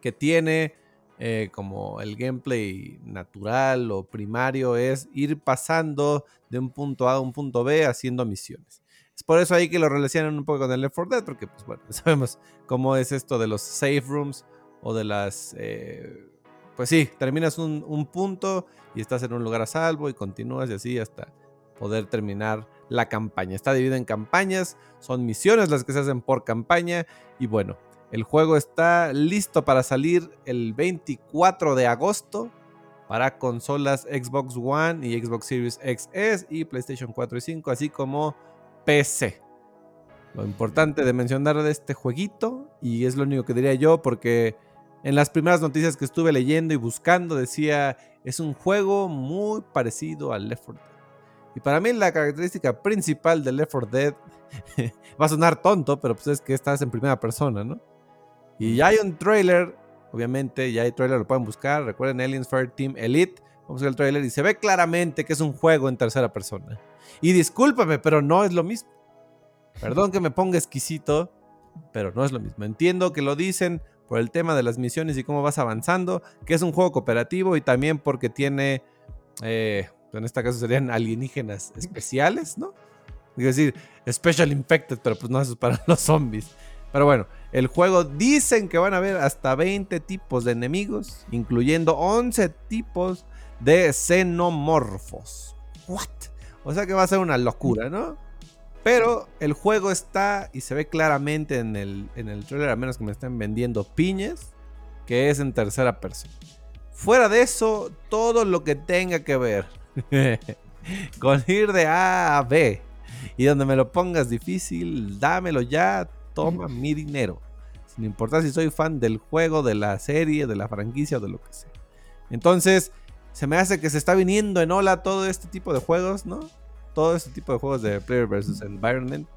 que tiene eh, como el gameplay natural o primario es ir pasando de un punto A a un punto B haciendo misiones. Es por eso ahí que lo relacionan un poco con el Left 4 Dead, porque pues bueno, sabemos cómo es esto de los safe rooms o de las... Eh, pues sí, terminas un, un punto y estás en un lugar a salvo y continúas y así hasta poder terminar la campaña. Está dividido en campañas, son misiones las que se hacen por campaña y bueno, el juego está listo para salir el 24 de agosto para consolas Xbox One y Xbox Series XS y PlayStation 4 y 5, así como PC. Lo importante de mencionar de este jueguito, y es lo único que diría yo, porque en las primeras noticias que estuve leyendo y buscando decía, es un juego muy parecido al Left 4 Dead. Y para mí la característica principal del Left 4 Dead va a sonar tonto, pero pues es que estás en primera persona, ¿no? Y ya hay un trailer, obviamente, ya hay trailer, lo pueden buscar. Recuerden Aliens Fire Team Elite. Vamos a ver el trailer y se ve claramente que es un juego en tercera persona. Y discúlpame, pero no es lo mismo. Perdón que me ponga exquisito, pero no es lo mismo. Entiendo que lo dicen por el tema de las misiones y cómo vas avanzando, que es un juego cooperativo y también porque tiene, eh, en este caso serían alienígenas especiales, ¿no? Es decir, Special Infected, pero pues no, eso es para los zombies. Pero bueno, el juego dicen que van a haber hasta 20 tipos de enemigos, incluyendo 11 tipos de xenomorfos. What? O sea que va a ser una locura, ¿no? Pero el juego está y se ve claramente en el, en el trailer, a menos que me estén vendiendo piñas, que es en tercera persona. Fuera de eso, todo lo que tenga que ver con ir de A a B y donde me lo pongas difícil, dámelo ya, toma mi dinero. Sin importar si soy fan del juego, de la serie, de la franquicia o de lo que sea. Entonces, se me hace que se está viniendo en ola todo este tipo de juegos, ¿no? Todo este tipo de juegos de Player versus Environment.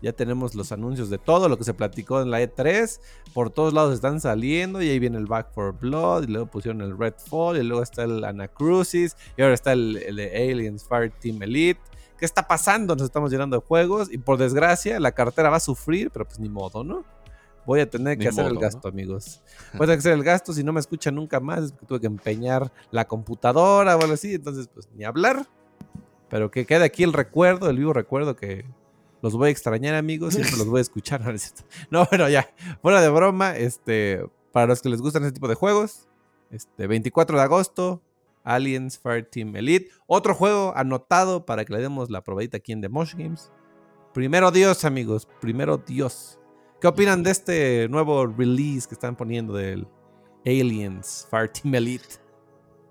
Ya tenemos los anuncios de todo lo que se platicó en la E3. Por todos lados están saliendo. Y ahí viene el Back for Blood. Y luego pusieron el Redfall. Y luego está el Anacrucis. Y ahora está el, el Aliens Fire Team Elite. ¿Qué está pasando? Nos estamos llenando de juegos y por desgracia la cartera va a sufrir, pero pues ni modo, ¿no? Voy a tener que hacer el gasto, amigos. Voy a tener que hacer el gasto. Si no me escuchan nunca más, es porque tuve que empeñar la computadora o algo así. Entonces, pues ni hablar. Pero que quede aquí el recuerdo, el vivo recuerdo que los voy a extrañar, amigos. Siempre los voy a escuchar. No, bueno, ya. Fuera de broma, este, para los que les gustan ese tipo de juegos, este, 24 de agosto, Aliens Fire Team Elite. Otro juego anotado para que le demos la probadita aquí en The Mosh Games. Primero Dios, amigos. Primero Dios. ¿Qué opinan de este nuevo release que están poniendo del Aliens Fire Team Elite?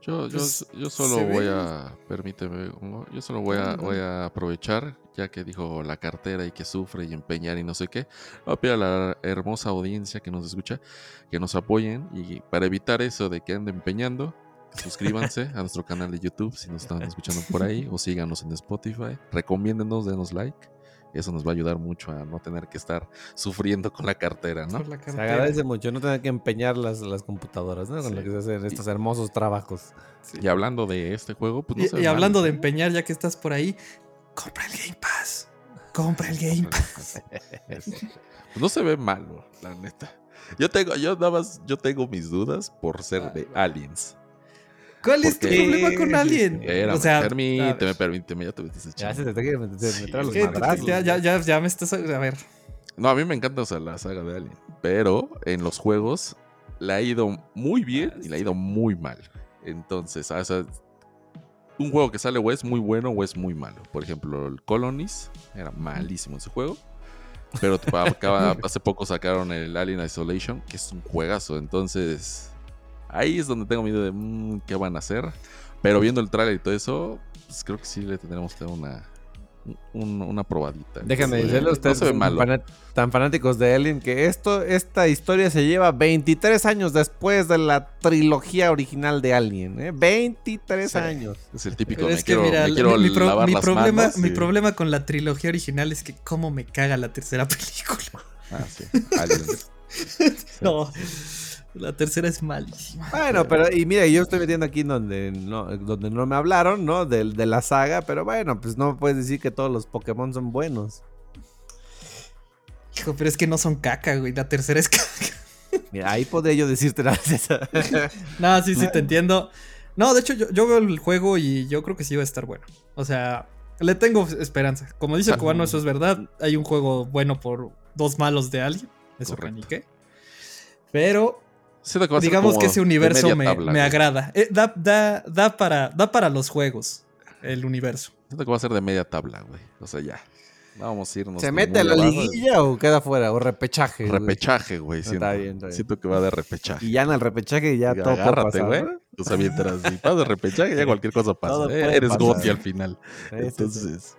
Yo, yo, pues, yo solo voy a, permíteme, yo solo voy a, voy a aprovechar, ya que dijo la cartera y que sufre y empeñar y no sé qué, voy a pedir a la hermosa audiencia que nos escucha que nos apoyen y para evitar eso de que ande empeñando, suscríbanse a nuestro canal de YouTube si nos están escuchando por ahí o síganos en Spotify. Recomiéndenos, denos like. Eso nos va a ayudar mucho a no tener que estar sufriendo con la cartera, ¿no? Se agradece mucho no tener que empeñar las, las computadoras, ¿no? Con lo que se hacen estos hermosos trabajos. Y hablando de este juego, pues no Y, y hablando de empeñar, ya que estás por ahí, compra el Game Pass. Compra el Game Pass. pues no se ve malo, la neta. Yo tengo, yo nada más, yo tengo mis dudas por ser de Aliens. ¿Cuál es tu problema con alguien? o sea, permíteme, permíteme, ya te metiste Ya se te quiere meter los madrazos. Ya, ya, ya, ya me estás. A ver. No, a mí me encanta o sea, la saga de Alien. Pero en los juegos le ha ido muy bien y le ha ido muy mal. Entonces, o sea, un juego que sale o es muy bueno o es muy malo. Por ejemplo, el Colonies era malísimo ese juego. Pero hace poco sacaron el Alien Isolation, que es un juegazo. Entonces, Ahí es donde tengo miedo de mm, qué van a hacer. Pero viendo el trailer y todo eso, pues creo que sí le tendremos que dar una, un- una probadita. Déjenme Entonces, decirle a no ustedes fana- tan fanáticos de Alien que esto, esta historia se lleva 23 años después de la trilogía original de Alien. ¿eh? 23 Sí. años. Es el típico, Pero me es que quiero, mira, me quiero mi, mi pro- lavar mi las problema, manos mi y- problema con la trilogía original es que cómo me caga la tercera película. Ah, sí, Aliens. No, la tercera es malísima. Bueno, pero y mira, yo estoy metiendo aquí donde no, donde no me hablaron, ¿no? De, de la saga, pero bueno, pues no me puedes decir que todos los Pokémon son buenos. Hijo, pero es que no son caca, güey. La tercera es caca. Mira, ahí podría yo decirte la. No, sí, sí, te entiendo. No, de hecho, yo, yo veo el juego y yo creo que sí va a estar bueno. O sea, le tengo esperanza. Como dice el cubano, eso es verdad. Hay un juego bueno por dos malos de alguien. Eso que Correcto. ni qué. Pero Siento que va a ser digamos como que ese universo me, tabla, me agrada. Eh, da, da, da, para, da para los juegos el universo. Siento que va a ser de media tabla, güey. O sea, ya. Vamos a irnos. ¿Se mete a la abajo. liguilla o queda fuera? ¿O repechaje? Repechaje, güey. Está Siento, bien, está bien. siento que va de repechaje. Y ya en el repechaje ya todo puede Agárrate, güey. O sea, mientras si pasas de repechaje, ya cualquier cosa pasa. Todo ¿eh? Eres. Gotti al final. Sí, sí, sí.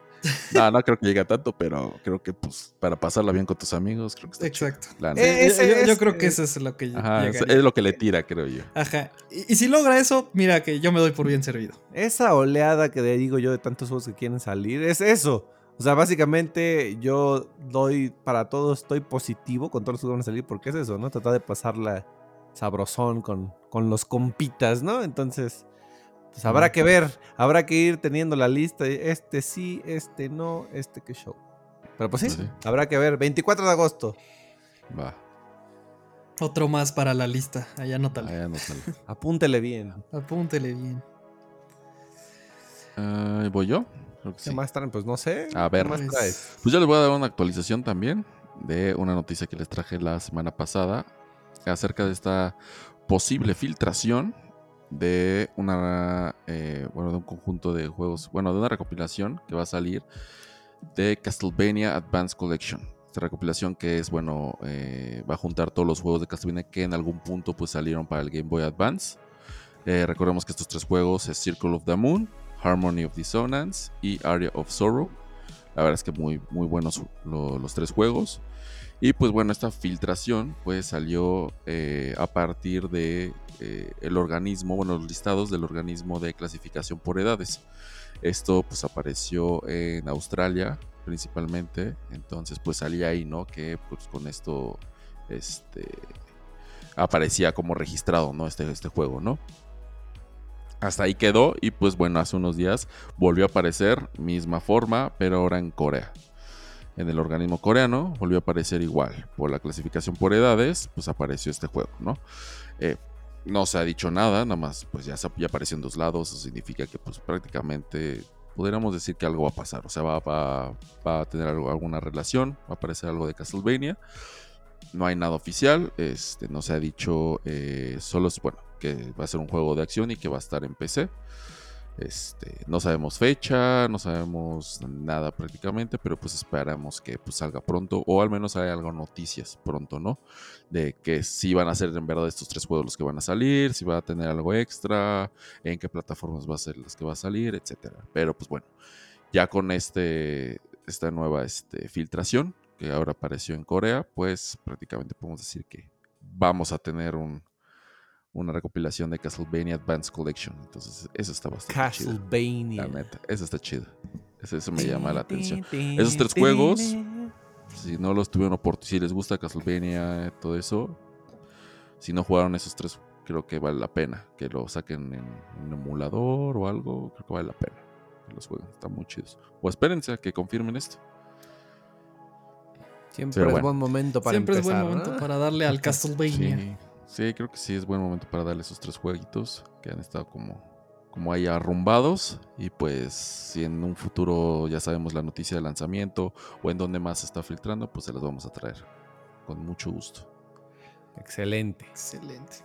No, no creo que llegue a tanto, pero creo que pues para pasarla bien con tus amigos, creo que está. Exacto. La Eh, ese yo, creo que eso es lo que Ajá, es, lo que le tira, creo yo. Ajá. Y, y si logra eso, mira que yo me doy por bien servido. Esa oleada que le digo yo de tantos juegos que quieren salir, es eso. O sea, básicamente yo doy para todos, estoy positivo con todos los que van a salir, porque es eso, ¿no? Tratar de pasarla sabrosón con, con los compitas, ¿no? Entonces, pues habrá que ver, habrá que ir teniendo la lista. de Este sí, este no, este qué show. Pero pues sí, Sí. habrá que ver. 24 de agosto. Va. Otro más para la lista. Allá anótale. Allá no sale. Apúntele bien. Apúntele bien. Ah, ¿Voy yo? Creo que ¿Qué sí. más traen? Pues no sé. A ver. ¿Qué más Pues, traes? Pues yo les voy a dar una actualización también de una noticia que les traje la semana pasada acerca de esta posible filtración de una eh, bueno de un conjunto de juegos bueno de una recopilación que va a salir de Castlevania Advance Collection. Esta recopilación que es bueno eh, va a juntar todos los juegos de Castlevania que en algún punto pues salieron para el Game Boy Advance. Eh, recordemos que estos tres juegos es Circle of the Moon Harmony of Dissonance y Area of Sorrow. La verdad es que muy, muy buenos lo- los tres juegos. Y pues bueno, esta filtración pues salió eh, a partir de eh, el organismo, bueno, los listados del organismo de clasificación por edades. Esto pues apareció en Australia principalmente. Entonces pues salía ahí, ¿no? Que pues con esto este, aparecía como registrado, ¿no? Este, este juego, ¿no? Hasta ahí quedó y pues bueno, hace unos días volvió a aparecer, misma forma, pero ahora en Corea. En el organismo coreano volvió a aparecer igual. Por la clasificación por edades, pues apareció este juego, ¿no? Eh, no se ha dicho nada, nada más, pues ya, ya apareció en dos lados. Eso significa que, pues prácticamente podríamos decir que algo va a pasar. O sea, va, va- va a tener algo- alguna relación, va a aparecer algo de Castlevania. No hay nada oficial, este, no se ha dicho, eh, solo es, bueno, que va a ser un juego de acción y que va a estar en PC. Este, no sabemos fecha, no sabemos nada prácticamente, pero pues esperamos que pues, salga pronto o al menos haya algo noticias pronto, ¿no? De que si van a ser en verdad estos tres juegos los que van a salir, si va a tener algo extra, en qué plataformas va a ser las que va a salir, etcétera. Pero pues bueno, ya con este esta nueva este, filtración que ahora apareció en Corea, pues prácticamente podemos decir que vamos a tener un, una recopilación de Castlevania Advance Collection. Entonces, eso está bastante chido. Castlevania. La neta, eso está chido. Eso, eso me llama la atención. Esos tres juegos, Si no los tuvieron oportunidad, si les gusta Castlevania, todo eso, si no jugaron esos tres, creo que vale la pena que lo saquen en un emulador o algo. Creo que vale la pena que los jueguen. Están muy chidos. O espérense a que confirmen esto. Siempre Pero es bueno. buen momento para Siempre empezar. es buen momento ¿no? para darle al Castlevania. Sí, sí, creo que sí es buen momento para darle esos tres jueguitos que han estado como, como ahí arrumbados. Y pues, si en un futuro ya sabemos la noticia de lanzamiento o en dónde más se está filtrando, pues se las vamos a traer con mucho gusto. Excelente. Excelente.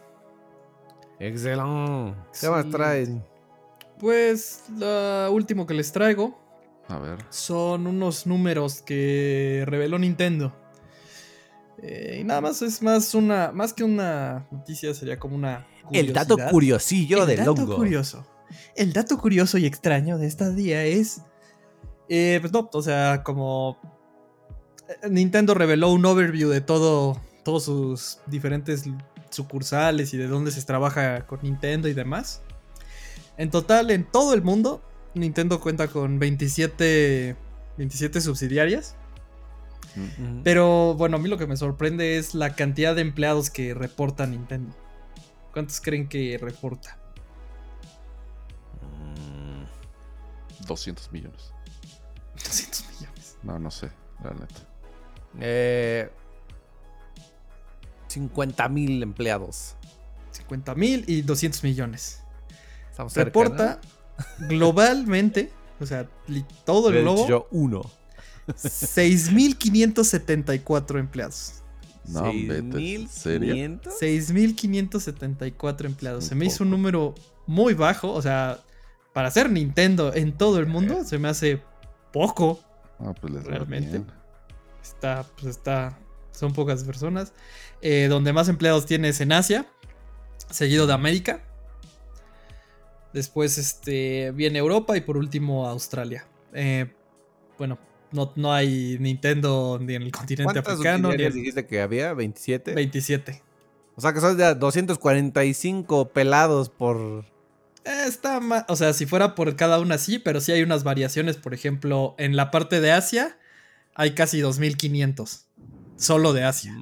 Excelente. ¿Qué más Excelente. traen? Pues lo último que les traigo A ver, son unos números que reveló Nintendo. Eh, y nada más es más una, más que una noticia, sería como una El dato curiosillo El de dato Longo. curioso. El dato curioso y extraño de esta día es Eh, pues no, o sea, como eh, Nintendo reveló un overview de todo, todos sus diferentes sucursales y de dónde se trabaja con Nintendo y demás. En total, en todo el mundo, Nintendo cuenta con 27, 27 subsidiarias. Pero bueno, a mí lo que me sorprende es la cantidad de empleados que reporta Nintendo. ¿Cuántos creen que reporta? 200 millones. 200 millones. No, no sé, la neta. Eh, 50 mil empleados. 50 mil y 200 millones. Estamos cerca, Reporta globalmente, o sea, todo ¿no? el globo, Yo uno. 6.574 empleados. No, vete. ¿En serio? 6.500. 6.574 empleados. Un Se me hizo un número muy bajo, o sea, para ser Nintendo en todo el mundo, se me hace poco. Ah, pues les Realmente. Está, pues está, son pocas personas. Eh, donde más empleados tienes en Asia, seguido de América. Después este, viene Europa y por último Australia. Eh, bueno, no, no hay Nintendo ni en el continente ¿Cuántas africano. Ni subsidiarias en- dijiste que había? ¿27? 27. O sea que son de 245 pelados por... Eh, Está ma- o sea, si fuera por cada una sí, pero sí hay unas variaciones. Por ejemplo, en la parte de Asia hay casi 2500. Solo de Asia.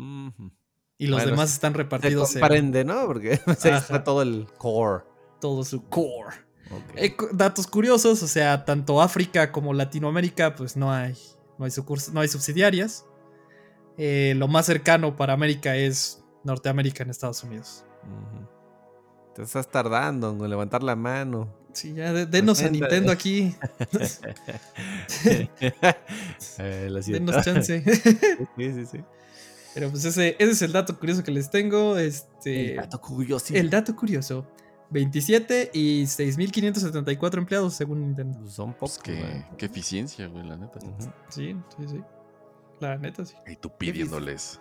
Y los Bueno, demás están Se repartidos en comprende, ¿no? Porque Ajá. está todo el core. todo su core. Eh, datos curiosos, o sea, tanto África como Latinoamérica, pues no hay, no hay, no hay subsidiarias. Eh, lo más cercano para América es Norteamérica en Estados Unidos. Te estás tardando en levantar la mano. Sí, ya de- denos a Nintendo aquí. Eh, denos chance. Sí, sí, sí. Pero pues ese, ese es el dato curioso que les tengo. Este, El dato curioso. el dato curioso. 27 y 6.574 empleados según Nintendo. Pues Son Pues pocos. qué, güey. qué eficiencia, güey, la neta. Ujú. Sí, sí, sí. La neta, sí. Y tú pidiéndoles,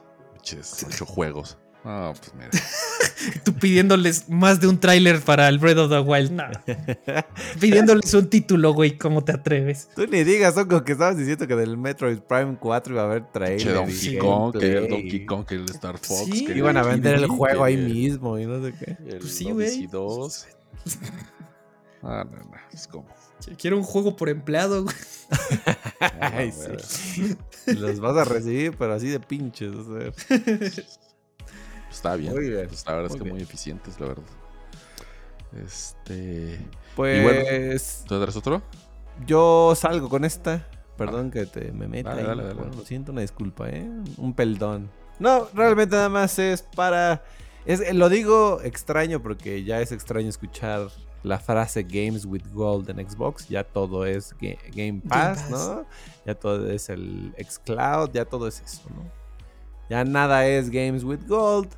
ocho juegos. Ah, pues mira. Tú pidiéndoles más de un tráiler para el Breath of the Wild. No. pidiéndoles un título, güey. ¿Cómo te atreves? Tú ni digas, son como que estabas diciendo que del Metroid Prime 4 iba a haber trailer. Che, Donkey Kong, que el. Donkey Kong, que el Star Fox. Sí. que Iban a vender el juego ahí mismo y no sé qué. el Pues sí, güey. 2. Ah, no, no, es como. Quiero un juego por empleado, güey. Ay, a ver. sí. Los vas a recibir, pero así de pinches. o sea. Está bien. Muy bien, Pues la verdad muy es que bien. muy eficientes, la verdad. Este. Pues ¿Tú traes otro? yo salgo con esta. Perdón que te me meta. Dale, ahí. dale, dale. Bueno, lo siento, una disculpa, ¿eh? Un peldón. No, realmente nada más es para. Es, lo digo extraño porque ya es extraño escuchar la frase Games with Gold en Xbox. Ya todo es Ga- Game Pass, Pass. ¿no? Ya todo es el Xcloud, ya todo es eso, ¿no? Ya nada es Games with Gold,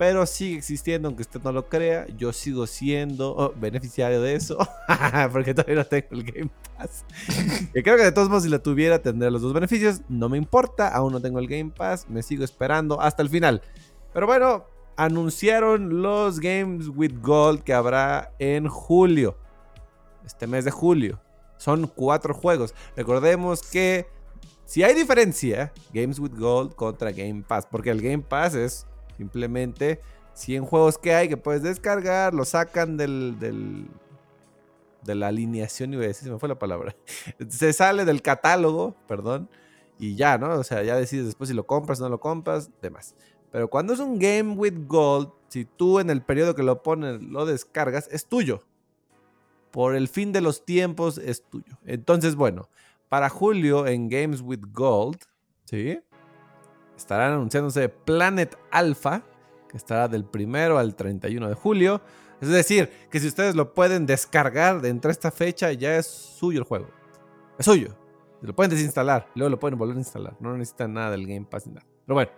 pero sigue existiendo, aunque usted no lo crea. Yo sigo siendo oh, beneficiario de eso, porque todavía no tengo el Game Pass. y creo que de todos modos, si lo tuviera, tendría los dos beneficios. No me importa, aún no tengo el Game Pass, me sigo esperando hasta el final. Pero bueno, anunciaron los Games with Gold que habrá en julio. Este mes de julio. Son cuatro juegos. Recordemos que si hay diferencia, Games with Gold contra Game Pass, porque el Game Pass es simplemente 100 juegos que hay que puedes descargar, lo sacan del, de la alineación, iba a decir, se me fue la palabra. Se sale del catálogo, perdón, y ya, ¿no? O sea, ya decides después si lo compras o no lo compras, demás. Pero cuando es un Game with Gold, si tú en el periodo que lo pones lo descargas, es tuyo. Por el fin de los tiempos es tuyo. Entonces, bueno, para julio en Games with Gold, ¿sí? Estarán anunciándose Planet Alpha, que estará del primero al 31 de julio. Es decir, que si ustedes lo pueden descargar de entre esta fecha, ya es suyo el juego. Es suyo. Lo pueden desinstalar, luego lo pueden volver a instalar. No necesitan nada del Game Pass ni nada. Pero bueno,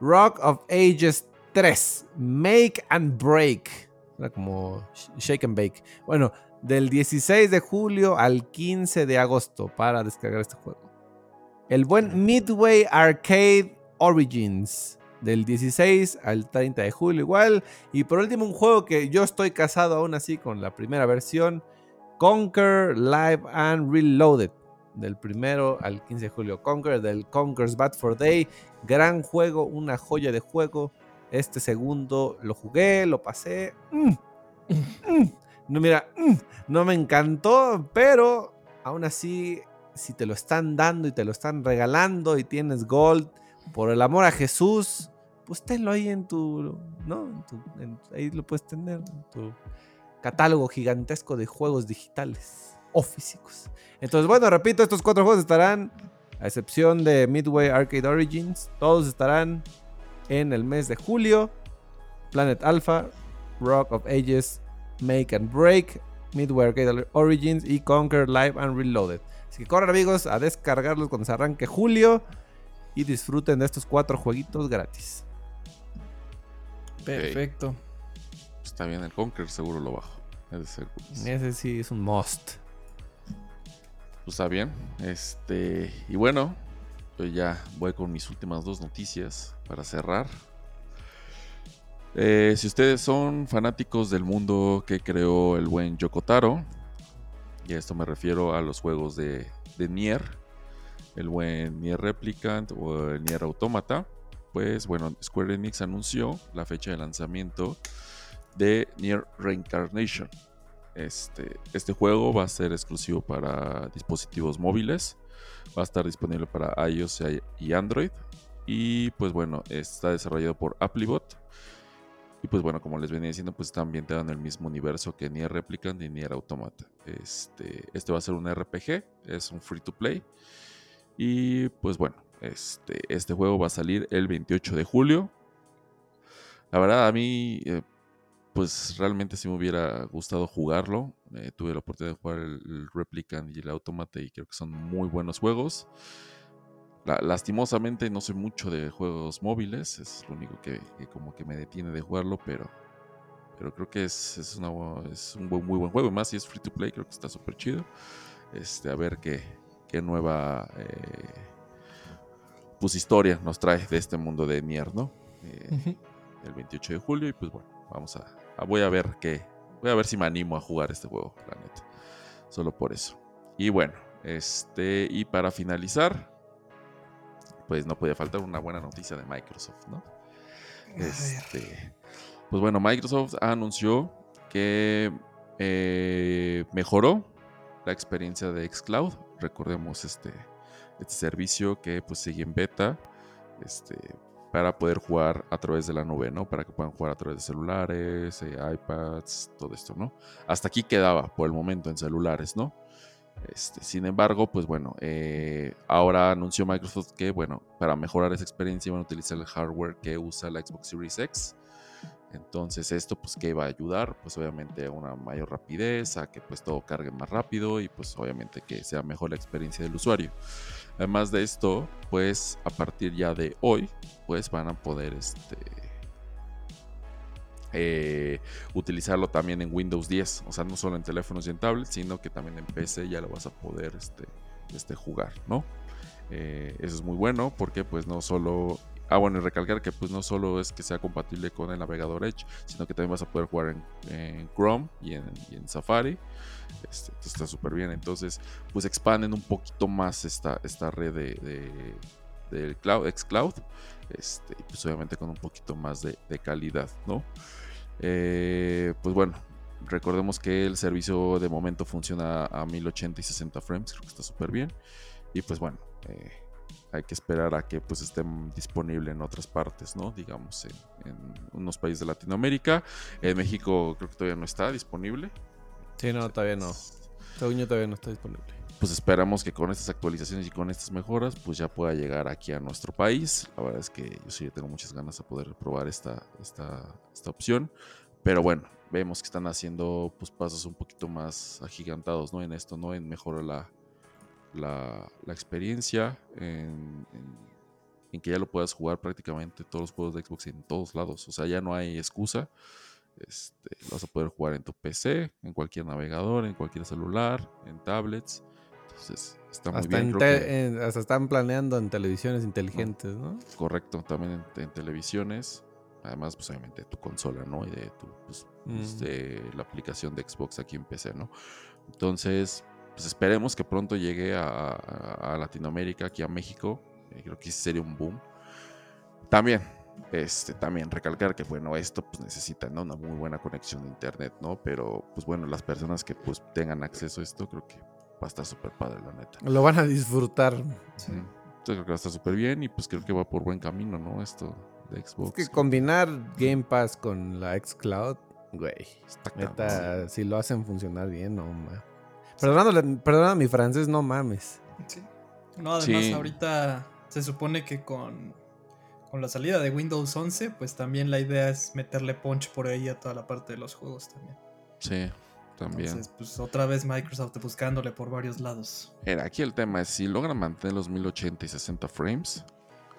Rock of Ages 3, Make and Break. Era como sh- Shake and Bake. Bueno, del 16 de julio al 15 de agosto para descargar este juego. El buen Midway Arcade Origins. Del 16 al 30 de julio igual. Y por último un juego que yo estoy casado aún así con la primera versión. Conquer Live and Reloaded. del primero al 15 de julio. Conquer del Conquer's Bad for Day. Gran juego, una joya de juego. Este segundo lo jugué, lo pasé. Mm, mm. No, mira, mm, no me encantó, pero aún así, si te lo están dando y te lo están regalando y tienes gold, por el amor a Jesús, pues tenlo ahí en tu, ¿no? ahí lo puedes tener en tu catálogo gigantesco de juegos digitales o físicos. Entonces, bueno, repito, estos cuatro juegos estarán, a excepción de Midway Arcade Origins, todos estarán en el mes de julio. Planet Alpha, Rock of Ages, Make and Break, Midway Arcade Origins y Conquer Live and Reloaded. Así que corran amigos a descargarlos cuando se arranque julio y disfruten de estos cuatro jueguitos gratis. Perfecto. Está bien, el Conquer seguro lo bajo. Ese sí es un must. Pues está bien. Este. Y bueno, yo ya voy con mis últimas dos noticias para cerrar. Eh, si ustedes son fanáticos del mundo que creó el buen Yokotaro, y a esto me refiero a los juegos de, de Nier, el buen Nier Replicant o el Nier Automata, pues bueno, Square Enix anunció la fecha de lanzamiento de Nier Reincarnation. Este, este juego va a ser exclusivo para dispositivos móviles. Va a estar disponible para iOS y Android. Y pues bueno, está desarrollado por Applebot. Y pues bueno, como les venía diciendo, pues está ambientado en el mismo universo que Nier Replicant y Nier Automata. Este, este va a ser un RPG, es un free to play. Y pues bueno, este, este juego va a salir el 28 de julio. La verdad, a mí, eh, pues realmente sí me hubiera gustado jugarlo. Eh, tuve la oportunidad de jugar el, Replicant y el Automata y creo que son muy buenos juegos. lastimosamente no soy mucho de juegos móviles, es lo único que, como que me detiene de jugarlo, pero, pero creo que es, es, un muy buen juego. más si es free to play, creo que está súper chido. Este, a ver qué, qué nueva... Eh, pues historia nos trae de este mundo de Nier, ¿no? Eh, el 28 de julio y pues bueno, vamos a, voy a ver qué, voy a ver si me animo a jugar este juego, la neta. Solo por eso. Y bueno, este, y para finalizar, pues no podía faltar una buena noticia de Microsoft, ¿no? Este, pues bueno, Microsoft anunció que eh, mejoró la experiencia de Xcloud. Recordemos este este servicio que pues sigue en beta este, para poder jugar a través de la nube, ¿no? Para que puedan jugar a través de celulares, eh, iPads, todo esto, ¿no? Hasta aquí quedaba por el momento en celulares, ¿no? Este, sin embargo, pues bueno, eh, ahora anunció Microsoft que, bueno, para mejorar esa experiencia van a utilizar el hardware que usa la Xbox Series X. Entonces esto pues que va a ayudar pues obviamente a una mayor rapidez, a que pues todo cargue más rápido y pues obviamente que sea mejor la experiencia del usuario. Además de esto, pues a partir ya de hoy, pues van a poder este, eh, utilizarlo también en Windows 10. O sea, no solo en teléfonos y en tablets, sino que también en PC ya lo vas a poder este, este, jugar, ¿no? Eh, eso es muy bueno porque pues no solo Ah, bueno, y recalcar que pues no solo es que sea compatible con el navegador Edge, sino que también vas a poder jugar en, Chrome y en, Safari. Este, está súper bien. Entonces, pues expanden un poquito más esta, esta red de, de, cloud, xCloud. Este, pues obviamente con un poquito más de, calidad, ¿no? Eh, pues bueno, recordemos que el servicio de momento funciona a 1080 y 60 frames, creo que está súper bien. Y pues bueno, eh, hay que esperar a que pues estén disponible en otras partes, ¿no? Digamos, en, unos países de Latinoamérica. En México creo que todavía no está disponible. Sí, no, todavía no. todavía no está disponible. Pues esperamos que con estas actualizaciones y con estas mejoras, pues ya pueda llegar aquí a nuestro país. La verdad es que yo sí tengo muchas ganas de poder probar esta, esta, esta opción. Pero bueno, vemos que están haciendo pues pasos un poquito más agigantados, ¿no? En esto, ¿no? En mejorar la, la, experiencia, en, que ya lo puedas jugar prácticamente todos los juegos de Xbox en todos lados. O sea, ya no hay excusa. Este, lo vas a poder jugar en tu PC, en cualquier navegador, en cualquier celular, en tablets. Entonces, está muy bien. hasta están planeando en televisiones inteligentes, ¿no? Correcto, también en, televisiones. Además, pues obviamente tu consola, ¿no? Y de tu, pues, pues, la aplicación de Xbox aquí en PC, ¿no? Entonces, pues esperemos que pronto llegue a, a Latinoamérica, aquí a México. Eh, creo que sería un boom. También, este, también recalcar que bueno, esto pues necesita ¿no? una muy buena conexión de internet, ¿no? Pero pues bueno, las personas que pues tengan acceso a esto, creo que va a estar súper padre, la neta. Lo van a disfrutar. Sí. Entonces creo que va a estar súper bien y pues creo que va por buen camino, ¿no? Esto de Xbox. Es que combinar Game Pass con la Xcloud, güey. Neta, si lo hacen funcionar bien, no mames. Perdonando, mi francés, no mames. Sí. No, además ahorita se supone que con con la salida de Windows 11, pues también la idea es meterle punch por ahí a toda la parte de los juegos también. Sí, también. Entonces, pues otra vez Microsoft buscándole por varios lados. Era, aquí el tema es si logran mantener los 1080 y 60 frames,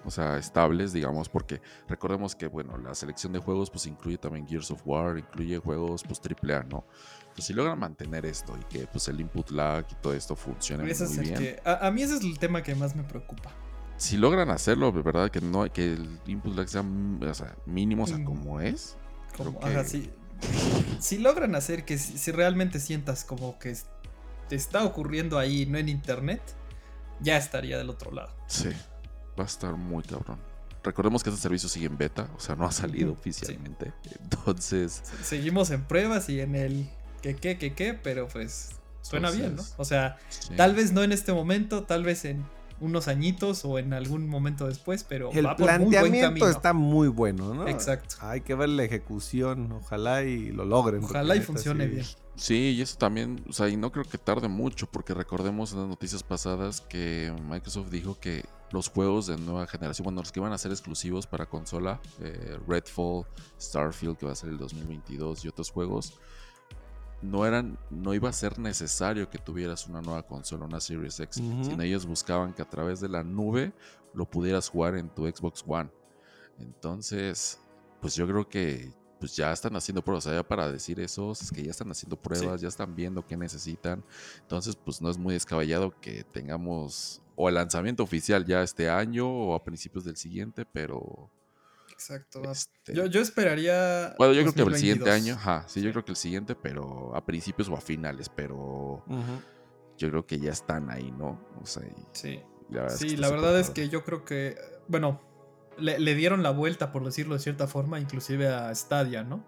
o sea, estables, digamos, porque recordemos que, bueno, la selección de juegos pues incluye también Gears of War, incluye juegos pues AAA, ¿no? Pues si logran mantener esto y que pues el input lag y todo esto funcione muy bien. a, mí ese es el tema que más me preocupa si logran hacerlo, de verdad que no que el input lag sea, mínimo, o sea, como es. Como, Si logran hacer que si, realmente sientas como que te está ocurriendo ahí, no en internet, ya estaría del otro lado. Sí, va a estar muy cabrón. Recordemos que este servicio sigue en beta, o sea, no ha salido oficialmente. Entonces. Seguimos en pruebas y en el que qué, que qué, pero pues suena bien, ¿no? O sea, tal vez no en este momento, tal vez en unos añitos o en algún momento después, pero el va por planteamiento muy buen está muy bueno, ¿no? Exacto. Hay que ver la ejecución, ojalá y lo logren. Ojalá y funcione bien. Sí, y eso también, o sea, y no creo que tarde mucho, porque recordemos en las noticias pasadas que Microsoft dijo que los juegos de nueva generación, bueno, los que iban a ser exclusivos para consola, eh, Redfall, Starfield, que va a ser el 2022 y otros juegos, no eran, no iba a ser necesario que tuvieras una nueva consola, una Series X, sino ellos buscaban que a través de la nube lo pudieras jugar en tu Xbox One. Entonces, pues yo creo que pues ya están haciendo pruebas, o sea, para decir eso, es que ya están haciendo pruebas, ya están viendo qué necesitan. Entonces, pues no es muy descabellado que tengamos o el lanzamiento oficial ya este año o a principios del siguiente, pero Exacto. Este yo, esperaría. Bueno, yo creo que el siguiente año, ajá, sí, yo creo que el siguiente, pero a principios o a finales, pero yo creo que ya están ahí, ¿no? O sea, sí. La verdad, sí, es, la verdad es que yo creo que, bueno, le, dieron la vuelta, por decirlo de cierta forma, inclusive a Stadia, ¿no?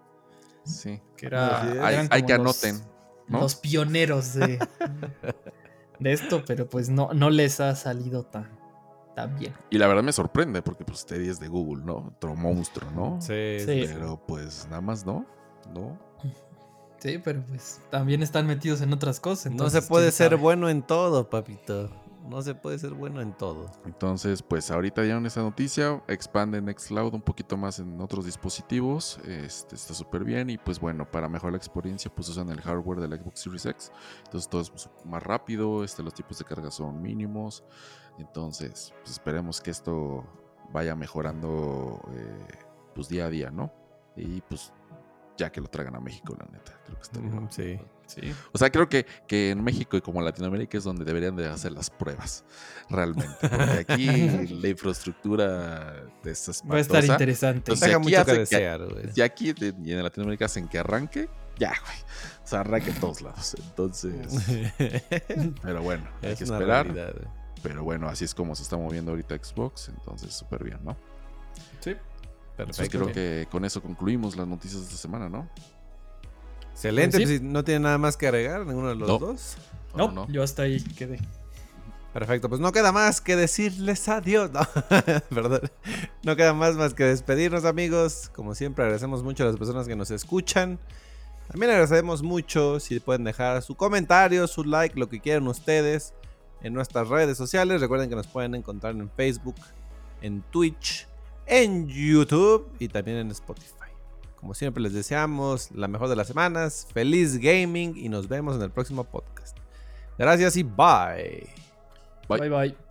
Sí. Que era, hay, que anoten. Los pioneros de, de esto, pero pues no, no les ha salido tan también. Y la verdad me sorprende porque pues Teddy es de Google, ¿no? Otro monstruo, ¿no? Sí, sí. Pero pues nada más no, ¿no? Sí, pero pues también están metidos en otras cosas. no se puede ser bueno en todo, papito. No se puede ser bueno en todo. Entonces, pues ahorita dieron esta noticia, expanden Nextcloud un poquito más en otros dispositivos, este, está súper bien y pues bueno, para mejorar la experiencia pues usan el hardware del Xbox Series X, entonces todo es más rápido, este, los tipos de carga son mínimos, entonces, pues esperemos que esto vaya mejorando eh, pues día a día, ¿no? Y pues ya que lo traigan a México, la neta. Creo que está bien. Sí. Sí. O sea, creo que, que en México y como Latinoamérica es donde deberían de hacer las pruebas, realmente. Porque aquí la infraestructura de estas Va a estar interesante. Entonces, mucho que desear, güey. Si aquí y en Latinoamérica hacen que arranque, ya, güey. O sea, arranque en todos lados. Entonces. pero bueno, hay que esperar. Pero bueno, así es como se está moviendo ahorita Xbox, entonces súper bien, ¿no? Sí. Perfecto. creo que con eso concluimos las noticias de esta semana, ¿no? Excelente, pues, no tiene nada más que agregar, ninguno de los dos. No, no, yo hasta ahí quedé. Perfecto, pues no queda más que decirles adiós. No, perdón. No queda más más que despedirnos, amigos. Como siempre, agradecemos mucho a las personas que nos escuchan. También agradecemos mucho si pueden dejar su comentario, su like, lo que quieran ustedes en nuestras redes sociales. Recuerden que nos pueden encontrar en Facebook, en Twitch, en YouTube y también en Spotify. Como siempre les deseamos la mejor de las semanas, feliz gaming y nos vemos en el próximo podcast. Gracias y bye. Bye bye. bye.